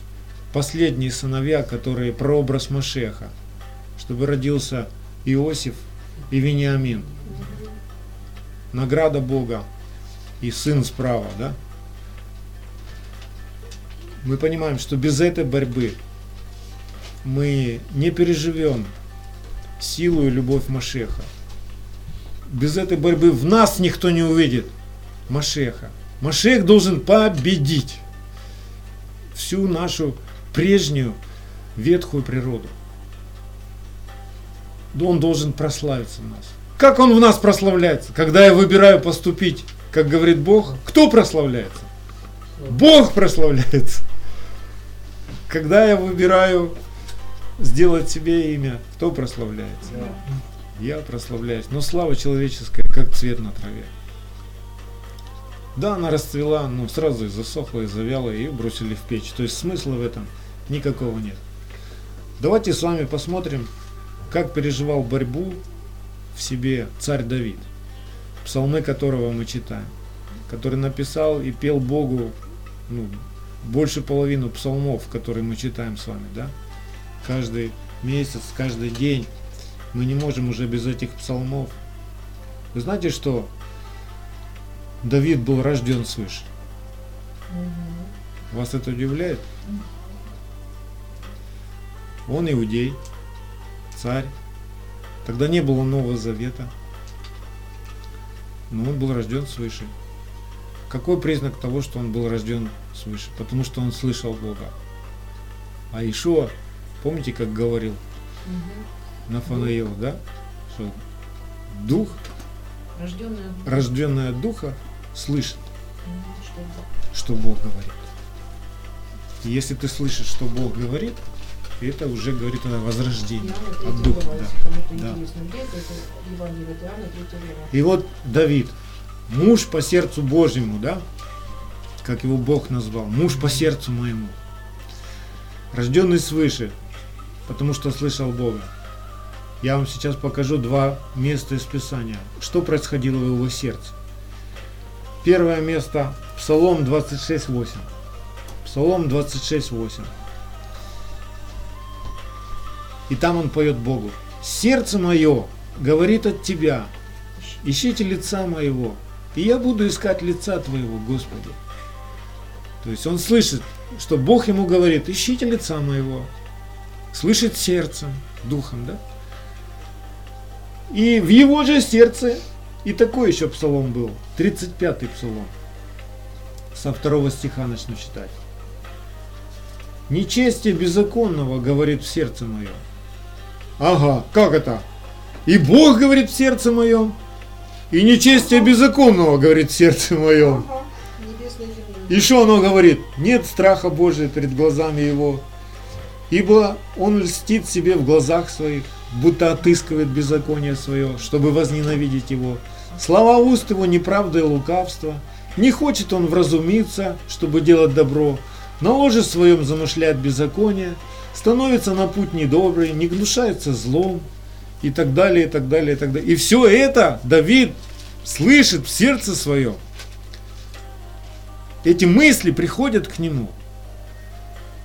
последние сыновья, которые прообраз Машеха, чтобы родился Иосиф и Вениамин. Награда Бога и сын справа, да? Мы понимаем, что без этой борьбы мы не переживем силу и любовь Машеха. Без этой борьбы в нас никто не увидит Машеха. Машех должен победить всю нашу прежнюю ветхую природу. Он должен прославиться в нас. Как он в нас прославляется? Когда я выбираю поступить, как говорит Бог, кто прославляется? Бог прославляется. Когда я выбираю сделать себе имя, кто прославляется? Я прославляюсь. Но слава человеческая, как цвет на траве. Да, она расцвела, но сразу и засохла, и завяла, и ее бросили в печь. То есть смысла в этом никакого нет. Давайте с вами посмотрим, как переживал борьбу в себе царь Давид, псалмы которого мы читаем, который написал и пел Богу ну, больше половину псалмов, которые мы читаем с вами, да? Каждый месяц, каждый день. Мы не можем уже без этих псалмов. Вы знаете, что Давид был рожден свыше? Вас это удивляет? Он иудей, царь. Тогда не было Нового Завета. Но он был рожден свыше. Какой признак того, что он был рожден свыше? Потому что он слышал Бога. А Ишуа, помните, как говорил Нафанаил, да? Что дух, Рожденная рожденный от духа, слышит, что что Бог говорит. И если ты слышишь, что Бог говорит, это уже говорит о возрождении, Иоанна от 3 духа. Да. да. интересно, где это, это Евангелие от Иоанна 3 глава. И вот Давид, муж по сердцу Божьему, да? Как его Бог назвал, муж по сердцу моему. Рожденный свыше, потому что слышал Бога. Я вам сейчас покажу два места из Писания. Что происходило в его сердце. Первое место Псалом 26.8. Псалом 26.8. И там он поет Богу. Сердце мое говорит от Тебя, ищите лица моего, и я буду искать лица Твоего, Господи. То есть он слышит, что Бог ему говорит, ищите лица моего. Слышит сердцем, духом, да? И в его же сердце, и такой еще псалом был, 35-й псалом. Со второго стиха начну читать. Нечестие беззаконного говорит в сердце моем. Ага, как это? И Бог говорит в сердце моем, и нечестие беззаконного говорит в сердце моем. И что оно говорит? Нет страха Божия перед глазами его, ибо он льстит себе в глазах своих, будто отыскивает беззаконие свое, чтобы возненавидеть его. Слова уст его неправда и лукавство. Не хочет он вразумиться, чтобы делать добро. На ложе своем замышляет беззаконие, становится на путь недобрый, не гнушается злом, и так далее, и так далее, и так далее. И все это Давид слышит в сердце своем. Эти мысли приходят к нему.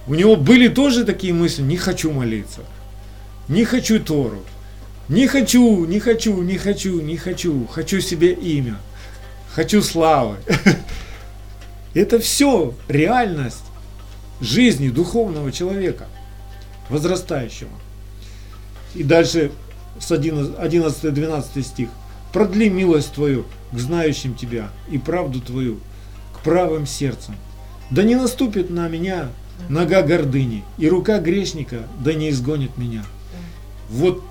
У него были тоже такие мысли, не хочу молиться, не хочу Тору, не хочу, не хочу, не хочу, не хочу, хочу себе имя, хочу славы. <laughs> Это все реальность жизни духовного человека, возрастающего. И дальше с 11-12 стих. Продли милость Твою к знающим Тебя и правду Твою к правым сердцам. Да не наступит на меня нога гордыни, и рука грешника да не изгонит меня. Вот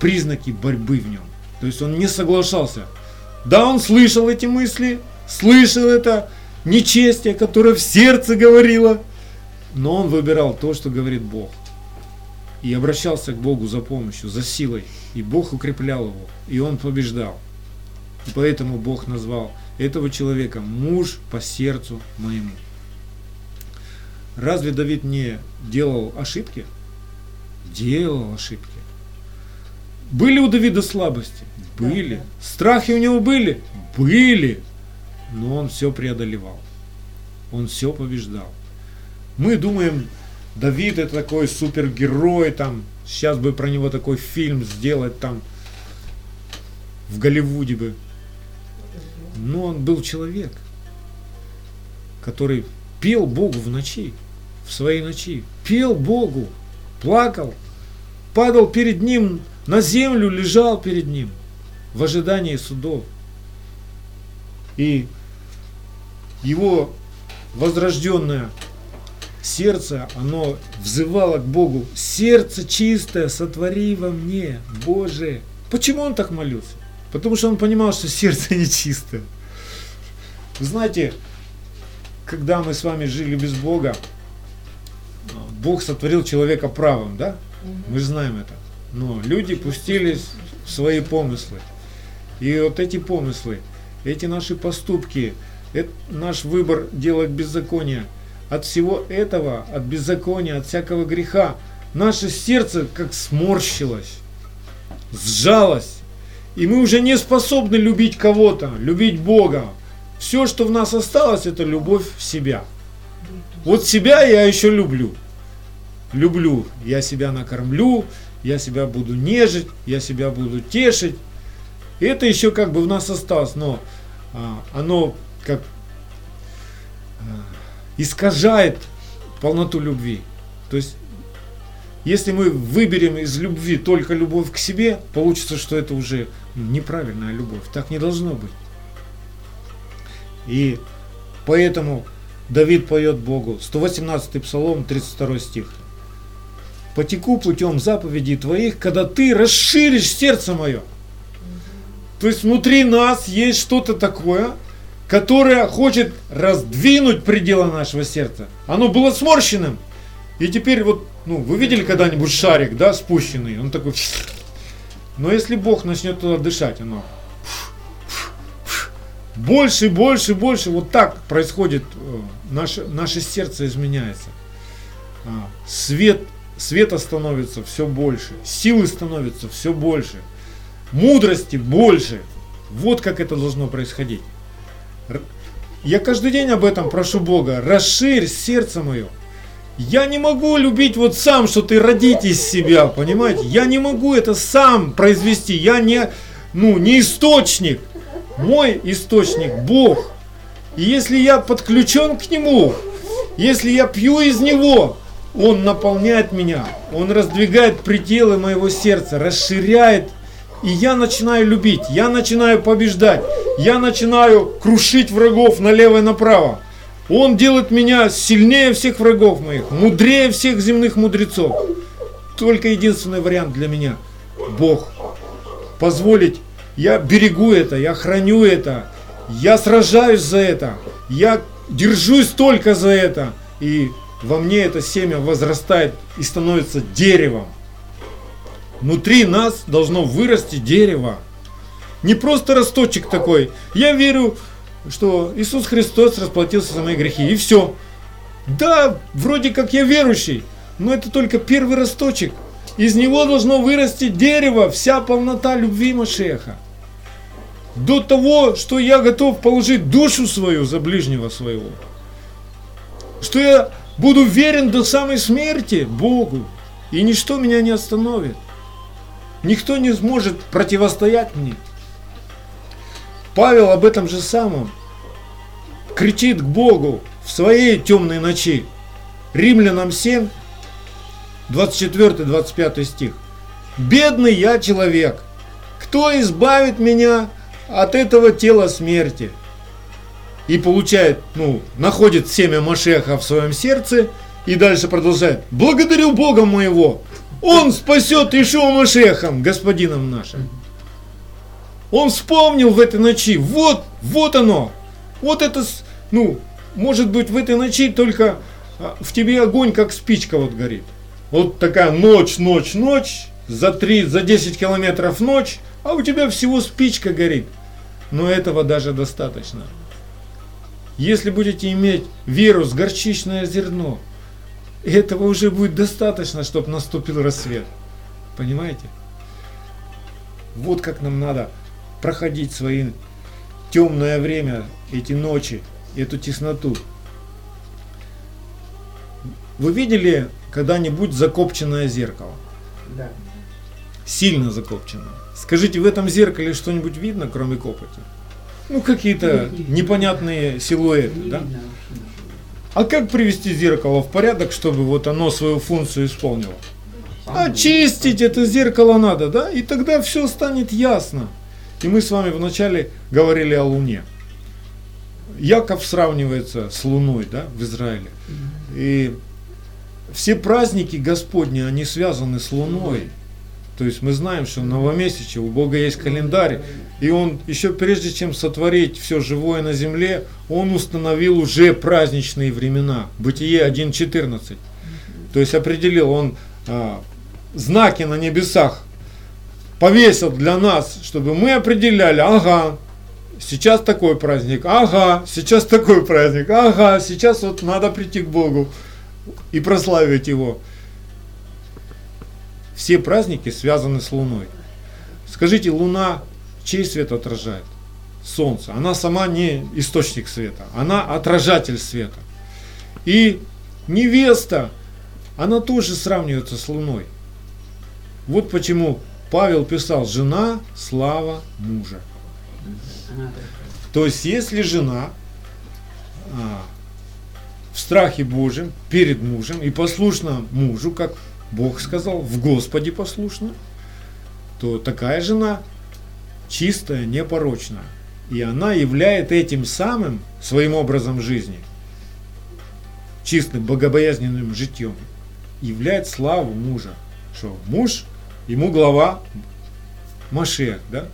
признаки борьбы в нем. То есть он не соглашался. Да, он слышал эти мысли, слышал это нечестие, которое в сердце говорило, но он выбирал то, что говорит Бог. И обращался к Богу за помощью, за силой. И Бог укреплял его, и он побеждал. И поэтому Бог назвал этого человека муж по сердцу моему. Разве Давид не делал ошибки? Делал ошибки. Были у Давида слабости? Были. Страхи у него были? Были. Но он все преодолевал. Он все побеждал. Мы думаем, Давид это такой супергерой, там, сейчас бы про него такой фильм сделать там в Голливуде бы. Но он был человек, который пел Богу в ночи, в своей ночи, пел Богу, плакал, падал перед Ним на землю, лежал перед Ним в ожидании судов. И его возрожденное сердце, оно взывало к Богу, сердце чистое, сотвори во мне, Боже. Почему он так молился? Потому что он понимал, что сердце нечистое. Вы знаете, когда мы с вами жили без Бога, Бог сотворил человека правым, да? Мы же знаем это. Но люди пустились в свои помыслы. И вот эти помыслы, эти наши поступки, это наш выбор делать беззаконие, от всего этого, от беззакония, от всякого греха, наше сердце как сморщилось, сжалось. И мы уже не способны любить кого-то, любить Бога. Все, что в нас осталось, это любовь в себя. Вот себя я еще люблю. Люблю. Я себя накормлю, я себя буду нежить, я себя буду тешить. И это еще как бы в нас осталось, но а, оно как а, искажает полноту любви. То есть, если мы выберем из любви только любовь к себе, получится, что это уже неправильная любовь. Так не должно быть. И поэтому Давид поет Богу, 118 Псалом, 32 стих. «Потеку путем заповедей Твоих, когда Ты расширишь сердце мое». То есть внутри нас есть что-то такое, которое хочет раздвинуть пределы нашего сердца. Оно было сморщенным. И теперь вот, ну, вы видели когда-нибудь шарик, да, спущенный? Он такой... Но если Бог начнет туда дышать, оно больше, больше, больше, вот так происходит, э, наше, наше сердце изменяется. А, свет, света становится все больше, силы становится все больше, мудрости больше. Вот как это должно происходить. Я каждый день об этом прошу Бога, расширь сердце мое. Я не могу любить вот сам, что ты родить из себя, понимаете? Я не могу это сам произвести. Я не, ну, не источник. Мой источник Бог. И если я подключен к Нему, если я пью из Него, Он наполняет меня, Он раздвигает пределы моего сердца, расширяет, и я начинаю любить, я начинаю побеждать, я начинаю крушить врагов налево и направо. Он делает меня сильнее всех врагов моих, мудрее всех земных мудрецов. Только единственный вариант для меня – Бог. Позволить я берегу это, я храню это, я сражаюсь за это, я держусь только за это. И во мне это семя возрастает и становится деревом. Внутри нас должно вырасти дерево. Не просто росточек такой. Я верю, что Иисус Христос расплатился за мои грехи. И все. Да, вроде как я верующий, но это только первый росточек. Из него должно вырасти дерево, вся полнота любви Машеха до того, что я готов положить душу свою за ближнего своего. Что я буду верен до самой смерти Богу, и ничто меня не остановит. Никто не сможет противостоять мне. Павел об этом же самом кричит к Богу в своей темной ночи. Римлянам 7, 24-25 стих. «Бедный я человек, кто избавит меня от этого тела смерти. И получает, ну, находит семя Машеха в своем сердце и дальше продолжает. Благодарю Бога моего, Он спасет Ишуа Машехом, господином нашим. Он вспомнил в этой ночи, вот, вот оно, вот это, ну, может быть в этой ночи только а, в тебе огонь как спичка вот горит. Вот такая ночь, ночь, ночь, за 3, за 10 километров ночь, а у тебя всего спичка горит. Но этого даже достаточно. Если будете иметь веру с горчичное зерно, этого уже будет достаточно, чтобы наступил рассвет. Понимаете? Вот как нам надо проходить свои темное время, эти ночи, эту тесноту. Вы видели когда-нибудь закопченное зеркало? Да. Сильно закопченное. Скажите, в этом зеркале что-нибудь видно, кроме копоти? Ну, какие-то непонятные силуэты, да? А как привести зеркало в порядок, чтобы вот оно свою функцию исполнило? Очистить это зеркало надо, да? И тогда все станет ясно. И мы с вами вначале говорили о Луне. Яков сравнивается с Луной, да, в Израиле. И все праздники Господни, они связаны с Луной. То есть мы знаем, что новомесячие, у Бога есть календарь, И он еще прежде чем сотворить все живое на земле, он установил уже праздничные времена. Бытие 1.14. То есть определил он а, знаки на небесах, повесил для нас, чтобы мы определяли, ага, сейчас такой праздник, ага, сейчас такой праздник, ага, сейчас вот надо прийти к Богу и прославить Его. Все праздники связаны с Луной. Скажите, Луна чей свет отражает? Солнце. Она сама не источник света, она отражатель света. И невеста, она тоже сравнивается с Луной. Вот почему Павел писал, жена – слава мужа. То есть, если жена а, в страхе Божьем перед мужем и послушна мужу, как Бог сказал, в Господе послушна, то такая жена чистая, непорочная. И она являет этим самым своим образом жизни, чистым, богобоязненным житьем, являет славу мужа. Что муж, ему глава Машех, да?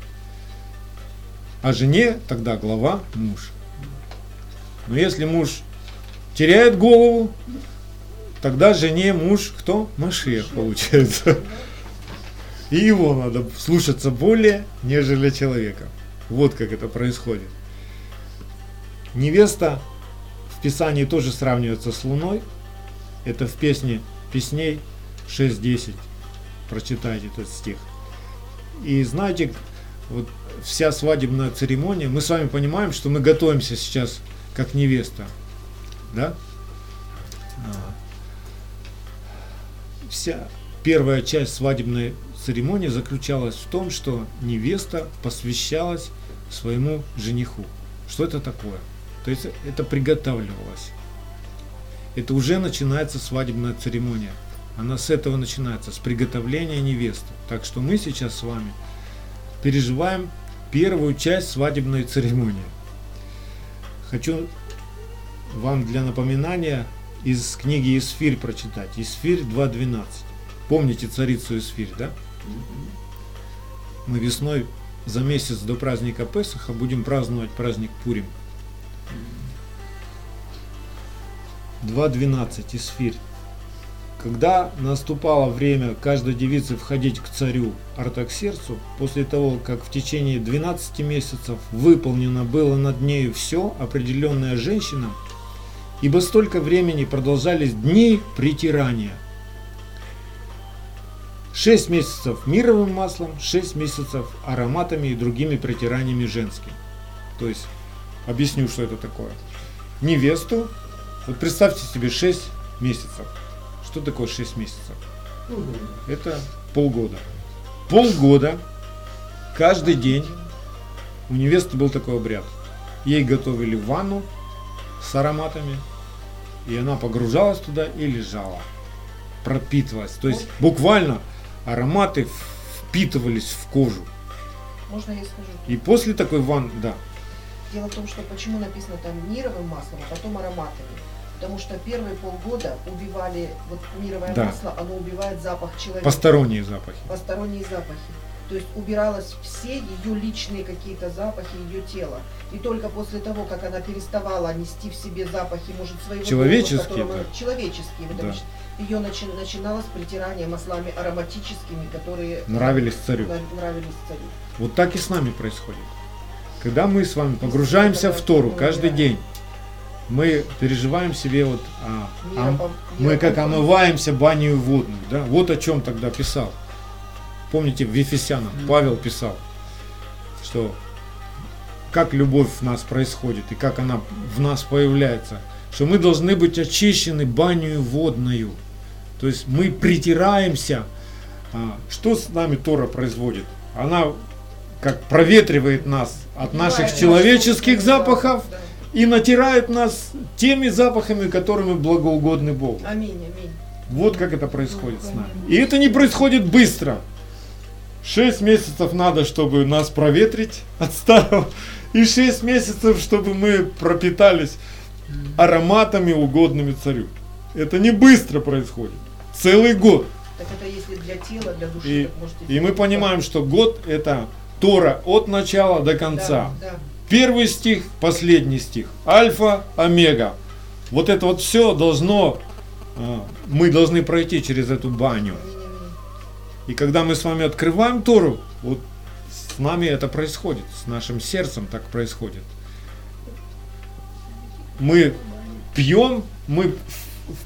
А жене тогда глава муж. Но если муж теряет голову, тогда жене муж кто? Машех получается. И его надо слушаться более, нежели человека. Вот как это происходит. Невеста в Писании тоже сравнивается с Луной. Это в песне Песней 6.10. Прочитайте этот стих. И знаете, вот вся свадебная церемония, мы с вами понимаем, что мы готовимся сейчас как невеста. Да? Вся первая часть свадебной церемонии заключалась в том, что невеста посвящалась своему жениху. Что это такое? То есть это приготавливалось. Это уже начинается свадебная церемония. Она с этого начинается, с приготовления невесты. Так что мы сейчас с вами переживаем первую часть свадебной церемонии. Хочу вам для напоминания из книги Исфирь прочитать. Исфирь 2.12. Помните царицу Исфирь, да? Мы весной за месяц до праздника Песаха будем праздновать праздник Пурим. 2.12 Исфирь. Когда наступало время каждой девицы входить к царю Артаксерцу, после того, как в течение 12 месяцев выполнено было над нею все, определенное женщинам, ибо столько времени продолжались дни притирания. Шесть месяцев мировым маслом, шесть месяцев ароматами и другими притираниями женскими. То есть, объясню, что это такое. Невесту, вот представьте себе 6 месяцев – что такое 6 месяцев? Это полгода. Полгода, каждый день у невесты был такой обряд. Ей готовили ванну с ароматами, и она погружалась туда и лежала, пропитывалась. То есть буквально ароматы впитывались в кожу. Можно я скажу? И после такой ванны, да. Дело в том, что почему написано там мировым маслом, а потом ароматами потому что первые полгода убивали, вот мировое да. масло, оно убивает запах человека. Посторонние запахи. Посторонние запахи. То есть убиралось все ее личные какие-то запахи ее тела. И только после того, как она переставала нести в себе запахи, может, своего человеческие, дома, да. человеческие, да. ее начи, начиналось притирание маслами ароматическими, которые нравились царю. Нравились царю. Вот так и с нами происходит. Когда мы с вами погружаемся в Тору каждый день, мы переживаем себе вот, а, а, мы как омываемся банью водную, да, вот о чем тогда писал. Помните, в Ефесянам Павел писал, что как любовь в нас происходит и как она в нас появляется, что мы должны быть очищены банью водную. То есть мы притираемся. А, что с нами Тора производит? Она как проветривает нас от наших человеческих запахов, и натирает нас теми запахами, которыми благоугодны Богу. Аминь, аминь. Вот как это происходит с нами. И это не происходит быстро. Шесть месяцев надо, чтобы нас проветрить от старого. И шесть месяцев, чтобы мы пропитались ароматами, угодными царю. Это не быстро происходит. Целый год. Так это если для тела, для души. И, и мы понимаем, что год это Тора от начала до конца. Да, да. Первый стих, последний стих. Альфа, омега. Вот это вот все должно, э, мы должны пройти через эту баню. И когда мы с вами открываем Тору, вот с нами это происходит, с нашим сердцем так происходит. Мы пьем, мы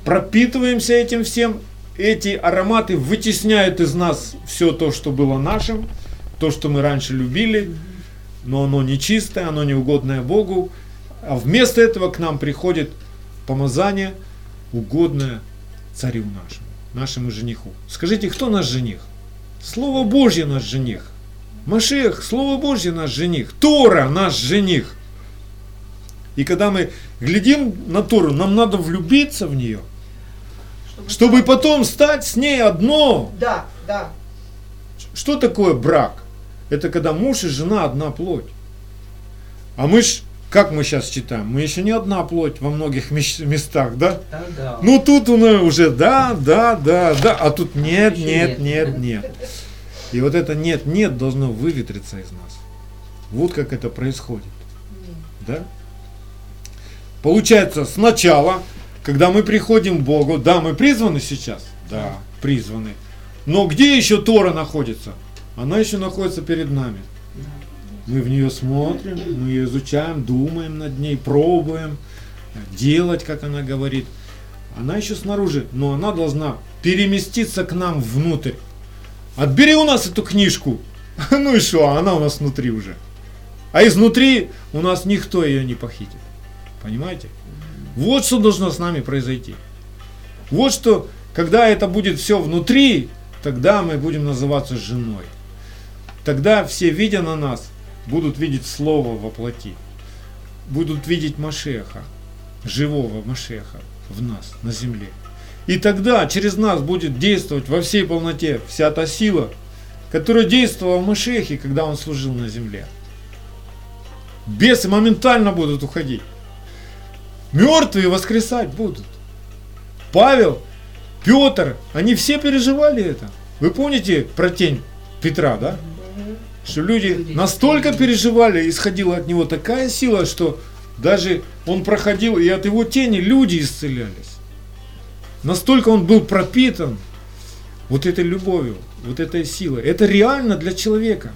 пропитываемся этим всем, эти ароматы вытесняют из нас все то, что было нашим, то, что мы раньше любили, но оно нечистое, оно неугодное Богу, а вместо этого к нам приходит помазание, угодное царю нашему, нашему жениху. Скажите, кто наш жених? Слово Божье наш жених. Машех, Слово Божье наш жених. Тора наш жених. И когда мы глядим на Тору, нам надо влюбиться в нее, чтобы потом стать с ней одно. Да, да. Что такое брак? Это когда муж и жена одна плоть. А мы ж, как мы сейчас читаем, мы еще не одна плоть во многих местах, да? Да, да. Ну тут у нас уже да, да, да, да, а тут нет, нет. нет, нет. И вот это нет, нет должно выветриться из нас. Вот как это происходит. Да? Получается, сначала, когда мы приходим к Богу, да, мы призваны сейчас? Да, призваны. Но где еще Тора находится? Она еще находится перед нами. Мы в нее смотрим, мы ее изучаем, думаем над ней, пробуем делать, как она говорит. Она еще снаружи, но она должна переместиться к нам внутрь. Отбери у нас эту книжку. <laughs> Ну и что, она у нас внутри уже. А изнутри у нас никто ее не похитит. Понимаете? Вот что должно с нами произойти. Вот что, когда это будет все внутри, тогда мы будем называться женой. Тогда все, видя на нас, будут видеть Слово во плоти. Будут видеть Машеха, живого Машеха в нас, на земле. И тогда через нас будет действовать во всей полноте вся та сила, которая действовала в Машехе, когда он служил на земле. Бесы моментально будут уходить. Мертвые воскресать будут. Павел, Петр, они все переживали это. Вы помните про тень Петра, да? Что люди настолько переживали, исходила от него такая сила, что даже он проходил, и от его тени люди исцелялись. Настолько он был пропитан вот этой любовью, вот этой силой. Это реально для человека.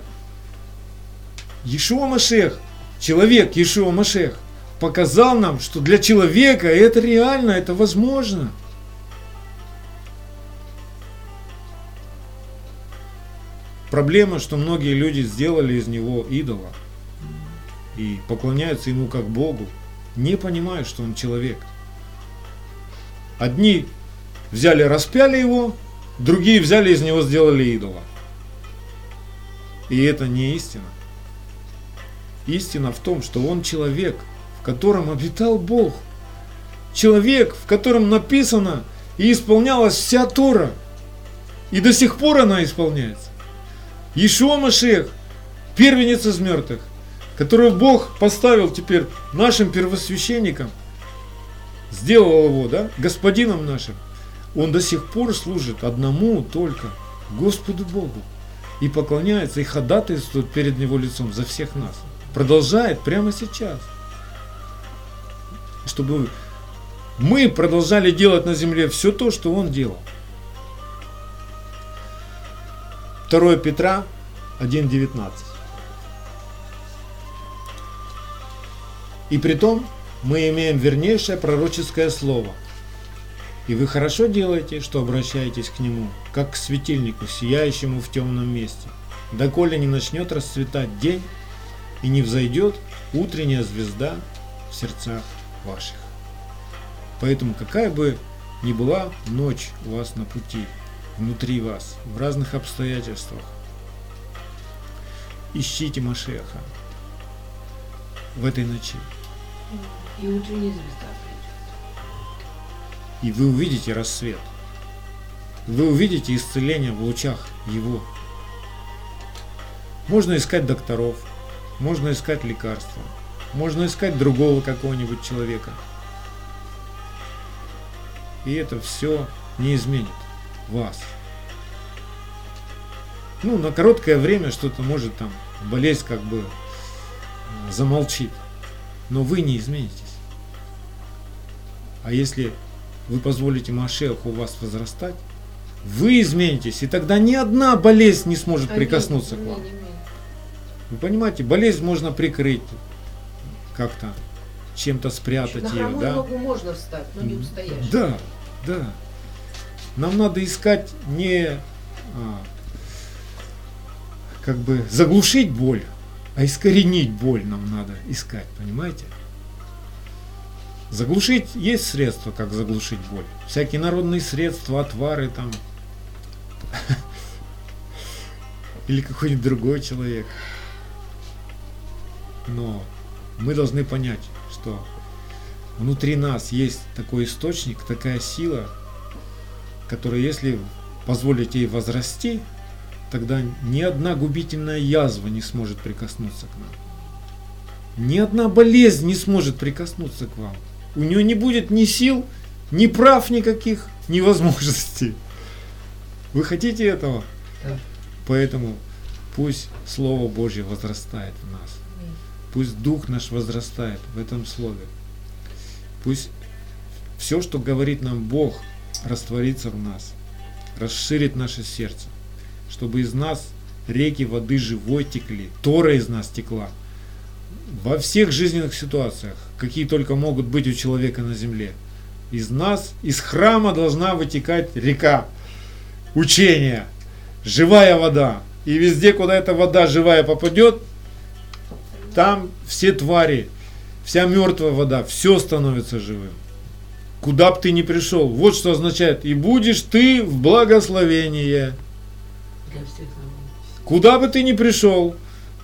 Ишуа Машех, человек Ишуа Машех, показал нам, что для человека это реально, это возможно. Проблема, что многие люди сделали из него идола и поклоняются ему как Богу, не понимая, что он человек. Одни взяли, распяли его, другие взяли из него, сделали идола. И это не истина. Истина в том, что он человек, в котором обитал Бог. Человек, в котором написано и исполнялась вся Тора. И до сих пор она исполняется. Ишуа Машех, первенец из мертвых, которого Бог поставил теперь нашим первосвященником, сделал его, да, господином нашим, он до сих пор служит одному только Господу Богу и поклоняется и ходатайствует перед Его лицом за всех нас. Продолжает прямо сейчас. Чтобы мы продолжали делать на земле все то, что Он делал. 2 Петра 1.19. И при том мы имеем вернейшее пророческое слово. И вы хорошо делаете, что обращаетесь к нему, как к светильнику, сияющему в темном месте, доколе не начнет расцветать день и не взойдет утренняя звезда в сердцах ваших. Поэтому какая бы ни была ночь у вас на пути, внутри вас, в разных обстоятельствах, ищите Машеха в этой ночи. И утренняя звезда придет. И вы увидите рассвет. Вы увидите исцеление в лучах Его. Можно искать докторов, можно искать лекарства, можно искать другого какого-нибудь человека. И это все не изменит вас. Ну, на короткое время что-то может там болезнь как бы э, замолчит. Но вы не изменитесь. А если вы позволите Машеху у вас возрастать, вы изменитесь, и тогда ни одна болезнь не сможет прикоснуться к вам. Вы понимаете, болезнь можно прикрыть как-то, чем-то спрятать На ее, да? можно встать, но не устоишь. Да, да. Нам надо искать не а, как бы заглушить боль, а искоренить боль нам надо искать, понимаете? Заглушить есть средства, как заглушить боль. Всякие народные средства, отвары там. <laughs> Или какой-нибудь другой человек. Но мы должны понять, что внутри нас есть такой источник, такая сила, которая, если позволить ей возрасти, тогда ни одна губительная язва не сможет прикоснуться к нам. Ни одна болезнь не сможет прикоснуться к вам. У нее не будет ни сил, ни прав никаких, ни возможностей. Вы хотите этого? Да. Поэтому пусть Слово Божье возрастает в нас. Пусть Дух наш возрастает в этом Слове. Пусть все, что говорит нам Бог, растворится в нас, расширит наше сердце, чтобы из нас реки воды живой текли, Тора из нас текла. Во всех жизненных ситуациях, какие только могут быть у человека на земле. Из нас, из храма должна вытекать река учения, живая вода. И везде, куда эта вода живая попадет, там все твари, вся мертвая вода, все становится живым. Куда бы ты ни пришел, вот что означает, и будешь ты в благословении. Куда бы ты ни пришел,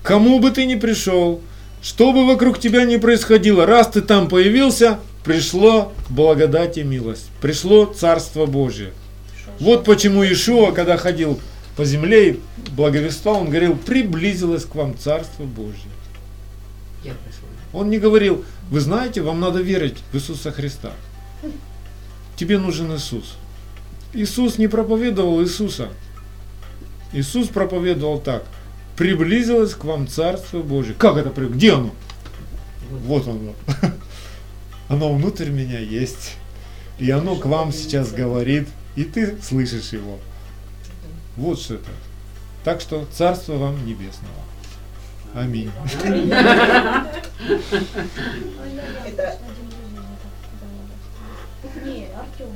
кому бы ты ни пришел, что бы вокруг тебя ни происходило, раз ты там появился, пришло благодать и милость, пришло Царство Божие. Вот почему Иешуа, когда ходил по земле и благовествовал, он говорил, приблизилось к вам Царство пришел. Он не говорил, вы знаете, вам надо верить в Иисуса Христа. Тебе нужен Иисус. Иисус не проповедовал Иисуса. Иисус проповедовал так. Приблизилось к вам Царство Божие. Как это? при- Где оно? Вот оно. <laughs> Оно внутрь меня есть. И оно к вам сейчас говорит. И ты слышишь его. Вот что это. Так что Царство вам Небесного. Аминь. <laughs> Не, Артем,